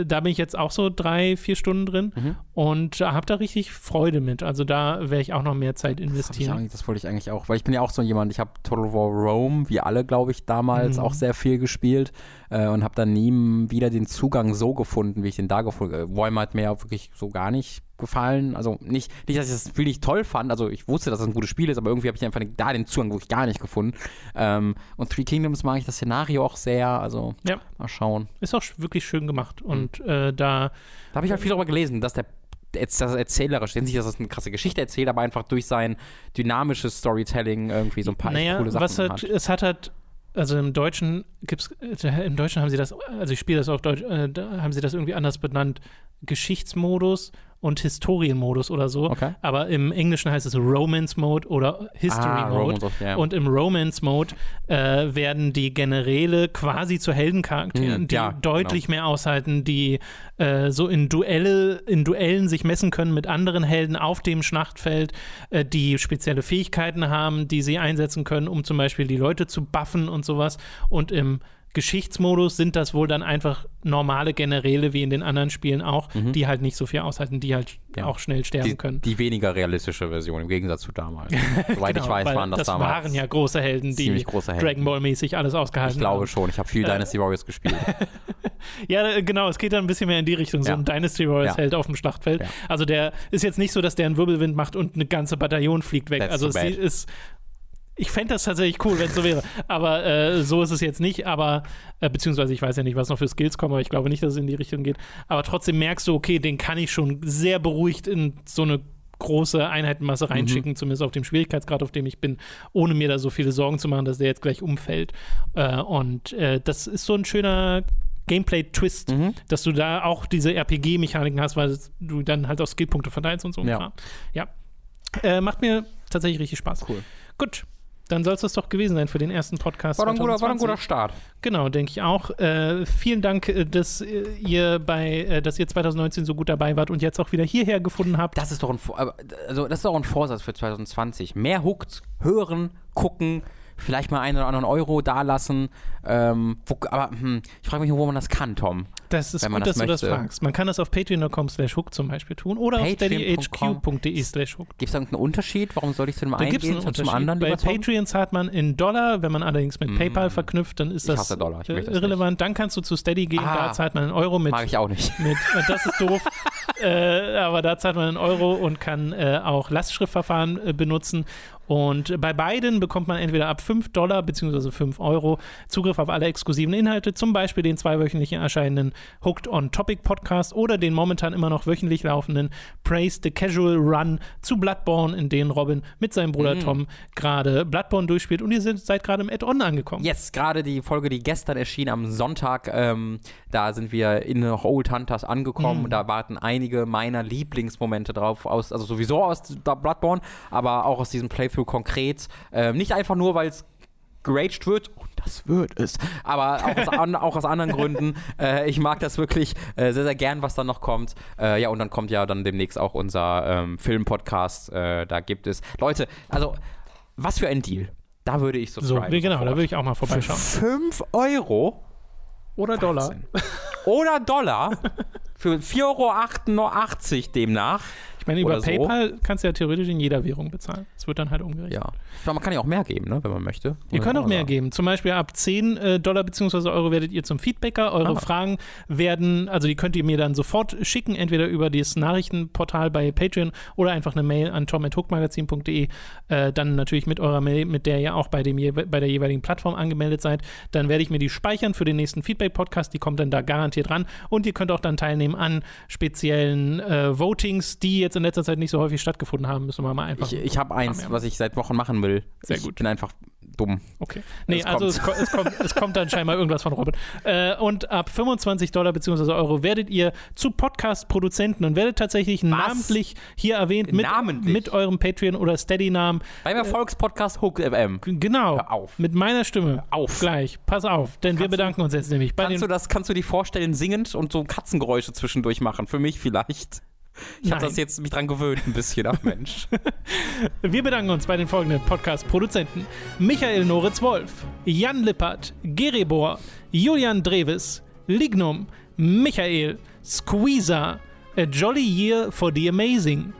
da bin ich jetzt auch so drei, vier Stunden drin Mhm. und habe da richtig Freude mit. Also da werde ich auch noch mehr Zeit Das, investieren. eigentlich, das wollte ich eigentlich auch, weil ich bin ja auch so jemand, ich habe Total War Rome, wie alle, glaube ich, damals Mhm. auch sehr viel gespielt äh, und habe dann nie wieder den Zugang so gefunden, wie ich den da gefunden habe. Warhammer hat mir ja wirklich so gar nicht gefallen. Also nicht, nicht, dass ich das Spiel nicht toll fand, also ich wusste, dass es ein gutes Spiel ist, aber irgendwie habe ich einfach da den Zugang wirklich gar nicht gefunden. Ähm, und Three Kingdoms mag ich das Szenario auch sehr, also Ja. mal schauen. Ist auch wirklich schön gemacht. Mhm. Und äh, da, Da habe ich halt viel darüber gelesen, dass der jetzt das erzählerisch, nicht, dass das eine krasse Geschichte erzählt, aber einfach durch sein dynamisches Storytelling irgendwie so ein paar naja, coole Sachen was halt, hat. es hat halt, also im Deutschen gibt's, äh, im Deutschen haben sie das, also ich spiele das auf Deutsch, äh, da haben sie das irgendwie anders benannt, Geschichtsmodus und Historienmodus oder so. Okay. Aber im Englischen heißt es Romance Mode oder History Ah, Mode. Romance ja. Und im Romance Mode äh, werden die Generäle quasi zu Heldencharakteren, Mhm, die ja, deutlich mehr aushalten, die äh, so in Duelle, in Duellen sich messen können mit anderen Helden auf dem Schlachtfeld, äh, die spezielle Fähigkeiten haben, die sie einsetzen können, um zum Beispiel die Leute zu buffen und sowas. Und im Geschichtsmodus sind das wohl dann einfach normale Generäle, wie in den anderen Spielen auch, die halt nicht so viel aushalten, die halt Mhm. Ja. auch schnell sterben die, können. die weniger realistische Version im Gegensatz zu damals. Soweit ich Genau, weiß, weil waren das, das damals. waren ja große Helden, die große Helden. Dragon Ball mäßig alles ausgehalten ich glaube haben. schon. Ich habe viel Dynasty Warriors gespielt. Ja, äh, genau, es geht dann ein bisschen mehr in die Richtung, so Ja. ein Dynasty Warriors Ja. Held auf dem Schlachtfeld. Also der ist jetzt nicht so, dass der einen Wirbelwind macht und eine ganze Bataillon fliegt weg. That's also es ist ich fände das tatsächlich cool, wenn es so wäre. Aber äh, so ist es jetzt nicht. Aber, äh, beziehungsweise ich weiß ja nicht, was noch für Skills kommen, aber ich glaube nicht, dass es in die Richtung geht. Aber trotzdem merkst du, okay, den kann ich schon sehr beruhigt in so eine große Mhm. Einheitenmasse reinschicken, zumindest auf dem Schwierigkeitsgrad, auf dem ich bin, ohne mir da so viele Sorgen zu machen, dass der jetzt gleich umfällt. Äh, und äh, das ist so ein schöner Gameplay-Twist, Mhm. dass du da auch diese RPG-Mechaniken hast, weil du dann halt auch Skillpunkte verteilst und so. Ja. Ja. Äh, macht mir tatsächlich richtig Spaß. Cool. Gut. Dann soll es das doch gewesen sein für den ersten Podcast. War doch ein guter, war ein 2020. guter Start. Genau, denke ich auch. Äh, vielen Dank, äh, dass äh, ihr bei, äh, dass ihr 2019 so gut dabei wart und jetzt auch wieder hierher gefunden habt. Das ist doch ein, also das ist doch ein Vorsatz für 2020. Mehr Hooked, hören, gucken, vielleicht mal einen oder anderen Euro dalassen. Ähm, wo, aber hm, ich frage mich, nur, wo man das kann, Tom. Das ist gut, das dass du das möchte. fragst. Man kann das auf patreon.com slash hook zum Beispiel tun oder auf steadyhq.de slash hook. Gibt es irgendeinen Unterschied? Warum soll ich zu dem Da einen gibt es gehen einen und zum anderen Bei? Patreon zahlt man in Dollar, wenn man allerdings mit Mm. PayPal verknüpft, dann ist das äh, möchte das irrelevant. Dann kannst du zu Steady gehen, Ah. da zahlt man in Euro mit Mag ich auch nicht. mit, das ist doof, äh, aber da zahlt man einen Euro und kann äh, auch Lastschriftverfahren äh, benutzen. Und bei beiden bekommt man entweder ab 5 Dollar bzw. 5 Euro Zugriff auf alle exklusiven Inhalte, zum Beispiel den zweiwöchentlich erscheinenden Hooked on Topic Podcast oder den momentan immer noch wöchentlich laufenden Praise the Casual Run zu Bloodborne, in denen Robin mit seinem Bruder Mhm. Tom gerade Bloodborne durchspielt und ihr seid, seid gerade im Add-on angekommen. Jetzt gerade die Folge, die gestern erschien am Sonntag, ähm, da sind wir in noch Old Hunters angekommen Mhm. und da warten einige meiner Lieblingsmomente drauf, aus, also sowieso aus Bloodborne, aber auch aus diesem Playthrough konkret. Ähm, nicht einfach nur, weil es geraged wird, und das wird es, aber auch aus, an, auch aus anderen Gründen. Äh, ich mag das wirklich äh, sehr, sehr gern, was da noch kommt. Äh, ja, und dann kommt ja dann demnächst auch unser ähm, Film-Podcast. Äh, da gibt es, Leute, also was für ein Deal. Da würde ich So, genau, da würde ich auch mal vorbeischauen. 5 Euro Oder Dollar. Oder Dollar für 4,88 Euro demnach. Meine, über Oder so. PayPal kannst du ja theoretisch in jeder Währung bezahlen. Es wird dann halt umgerechnet. Ja. Glaube, man kann ja auch mehr geben, ne, wenn man möchte. Ihr könnt auch mehr sagen. geben. Zum Beispiel ab 10 äh, Dollar bzw. Euro werdet ihr zum Feedbacker. Eure Ah. Fragen werden, also die könnt ihr mir dann sofort schicken, entweder über das Nachrichtenportal bei Patreon oder einfach eine Mail an tom.hookmagazin.de. Äh, dann natürlich mit eurer Mail, mit der ihr auch bei, dem, bei der jeweiligen Plattform angemeldet seid. Dann werde ich mir die speichern für den nächsten Feedback-Podcast. Die kommt dann da garantiert ran. Und ihr könnt auch dann teilnehmen an speziellen äh, Votings, die jetzt in letzter Zeit nicht so häufig stattgefunden haben. Müssen wir mal einfach. Ich, ich habe eins, was ich seit Wochen machen will. Sehr ich gut. bin einfach dumm. Okay. Nee, Es also kommt. es, es, kommt, es kommt dann scheinbar irgendwas von Robin. Äh, und ab 25 Dollar bzw. Euro werdet ihr zu Podcast-Produzenten und werdet tatsächlich namentlich hier erwähnt mit, Namentlich? mit eurem Patreon- oder Steady-Namen. Beim Erfolgspodcast Hook FM. Genau. Hör auf. Mit meiner Stimme. auf. Gleich. Pass auf, denn wir Kannst du- bedanken uns jetzt nämlich bei Kannst du das, kannst du dir vorstellen, singend und so Katzengeräusche zwischendurch machen? Für mich vielleicht. Ich habe das jetzt mich dran gewöhnt, ein bisschen, ach Mensch. Wir bedanken uns bei den folgenden Podcast-Produzenten: Michael Noritz-Wolf, Jan Lippert, Gerebor, Julian Dreves, Lignum, Michael, Squeezer, A Jolly Year for the Amazing,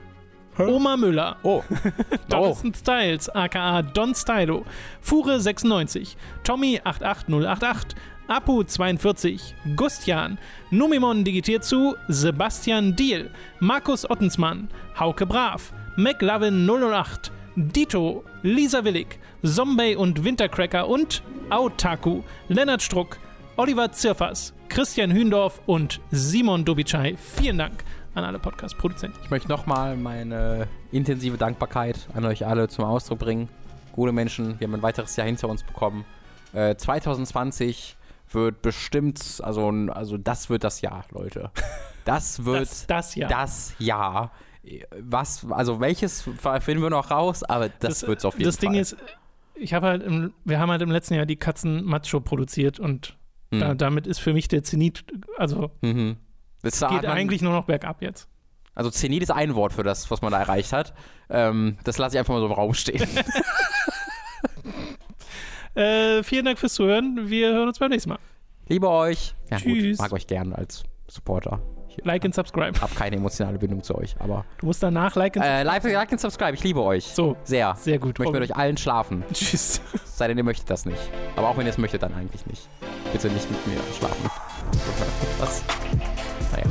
Oma Müller, Oh. Donaldson Styles, aka Don Stylo, Fure96, Tommy88088, Apu42, Gustian, Numimon digitiert zu, Sebastian Diel, Markus Ottensmann, Hauke Brav, McLovin008, Dito, Lisa Willig, Zombie und Wintercracker und Autaku, Lennart Struck, Oliver Zirfers, Christian Hündorf und Simon Dobitschei. Vielen Dank an alle Podcast-Produzenten. Ich möchte nochmal meine intensive Dankbarkeit an euch alle zum Ausdruck bringen. Gute Menschen, wir haben ein weiteres Jahr hinter uns bekommen. Äh, 2020 wird bestimmt, also, also das wird das Jahr, Leute. Das wird Das, das ja. das Jahr. Was, also welches finden wir noch raus, aber das, wird's auf jeden das Fall. Ding ist, ich habe halt im, wir haben halt im letzten Jahr die Katzen Macho produziert und Hm. da, damit ist für mich der Zenit, also Mhm. Das geht eigentlich nur noch bergab jetzt. Also Zenit ist ein Wort für das, was man da erreicht hat. Ähm, das lasse ich einfach mal so im Raum stehen. Äh, vielen Dank fürs Zuhören. Wir hören uns beim nächsten Mal. Liebe euch. Ja, Tschüss. Gut, mag euch gern als Supporter. Ich Like und subscribe. habe keine emotionale Bindung zu euch, aber Du musst danach like und äh, like, like und subscribe. Ich liebe euch. So, Sehr. sehr gut. Ich möchte mit euch allen schlafen. Tschüss. Sei denn, ihr möchtet das nicht. Aber auch wenn ihr es möchtet, dann eigentlich nicht. Bitte nicht mit mir schlafen. Was? Naja.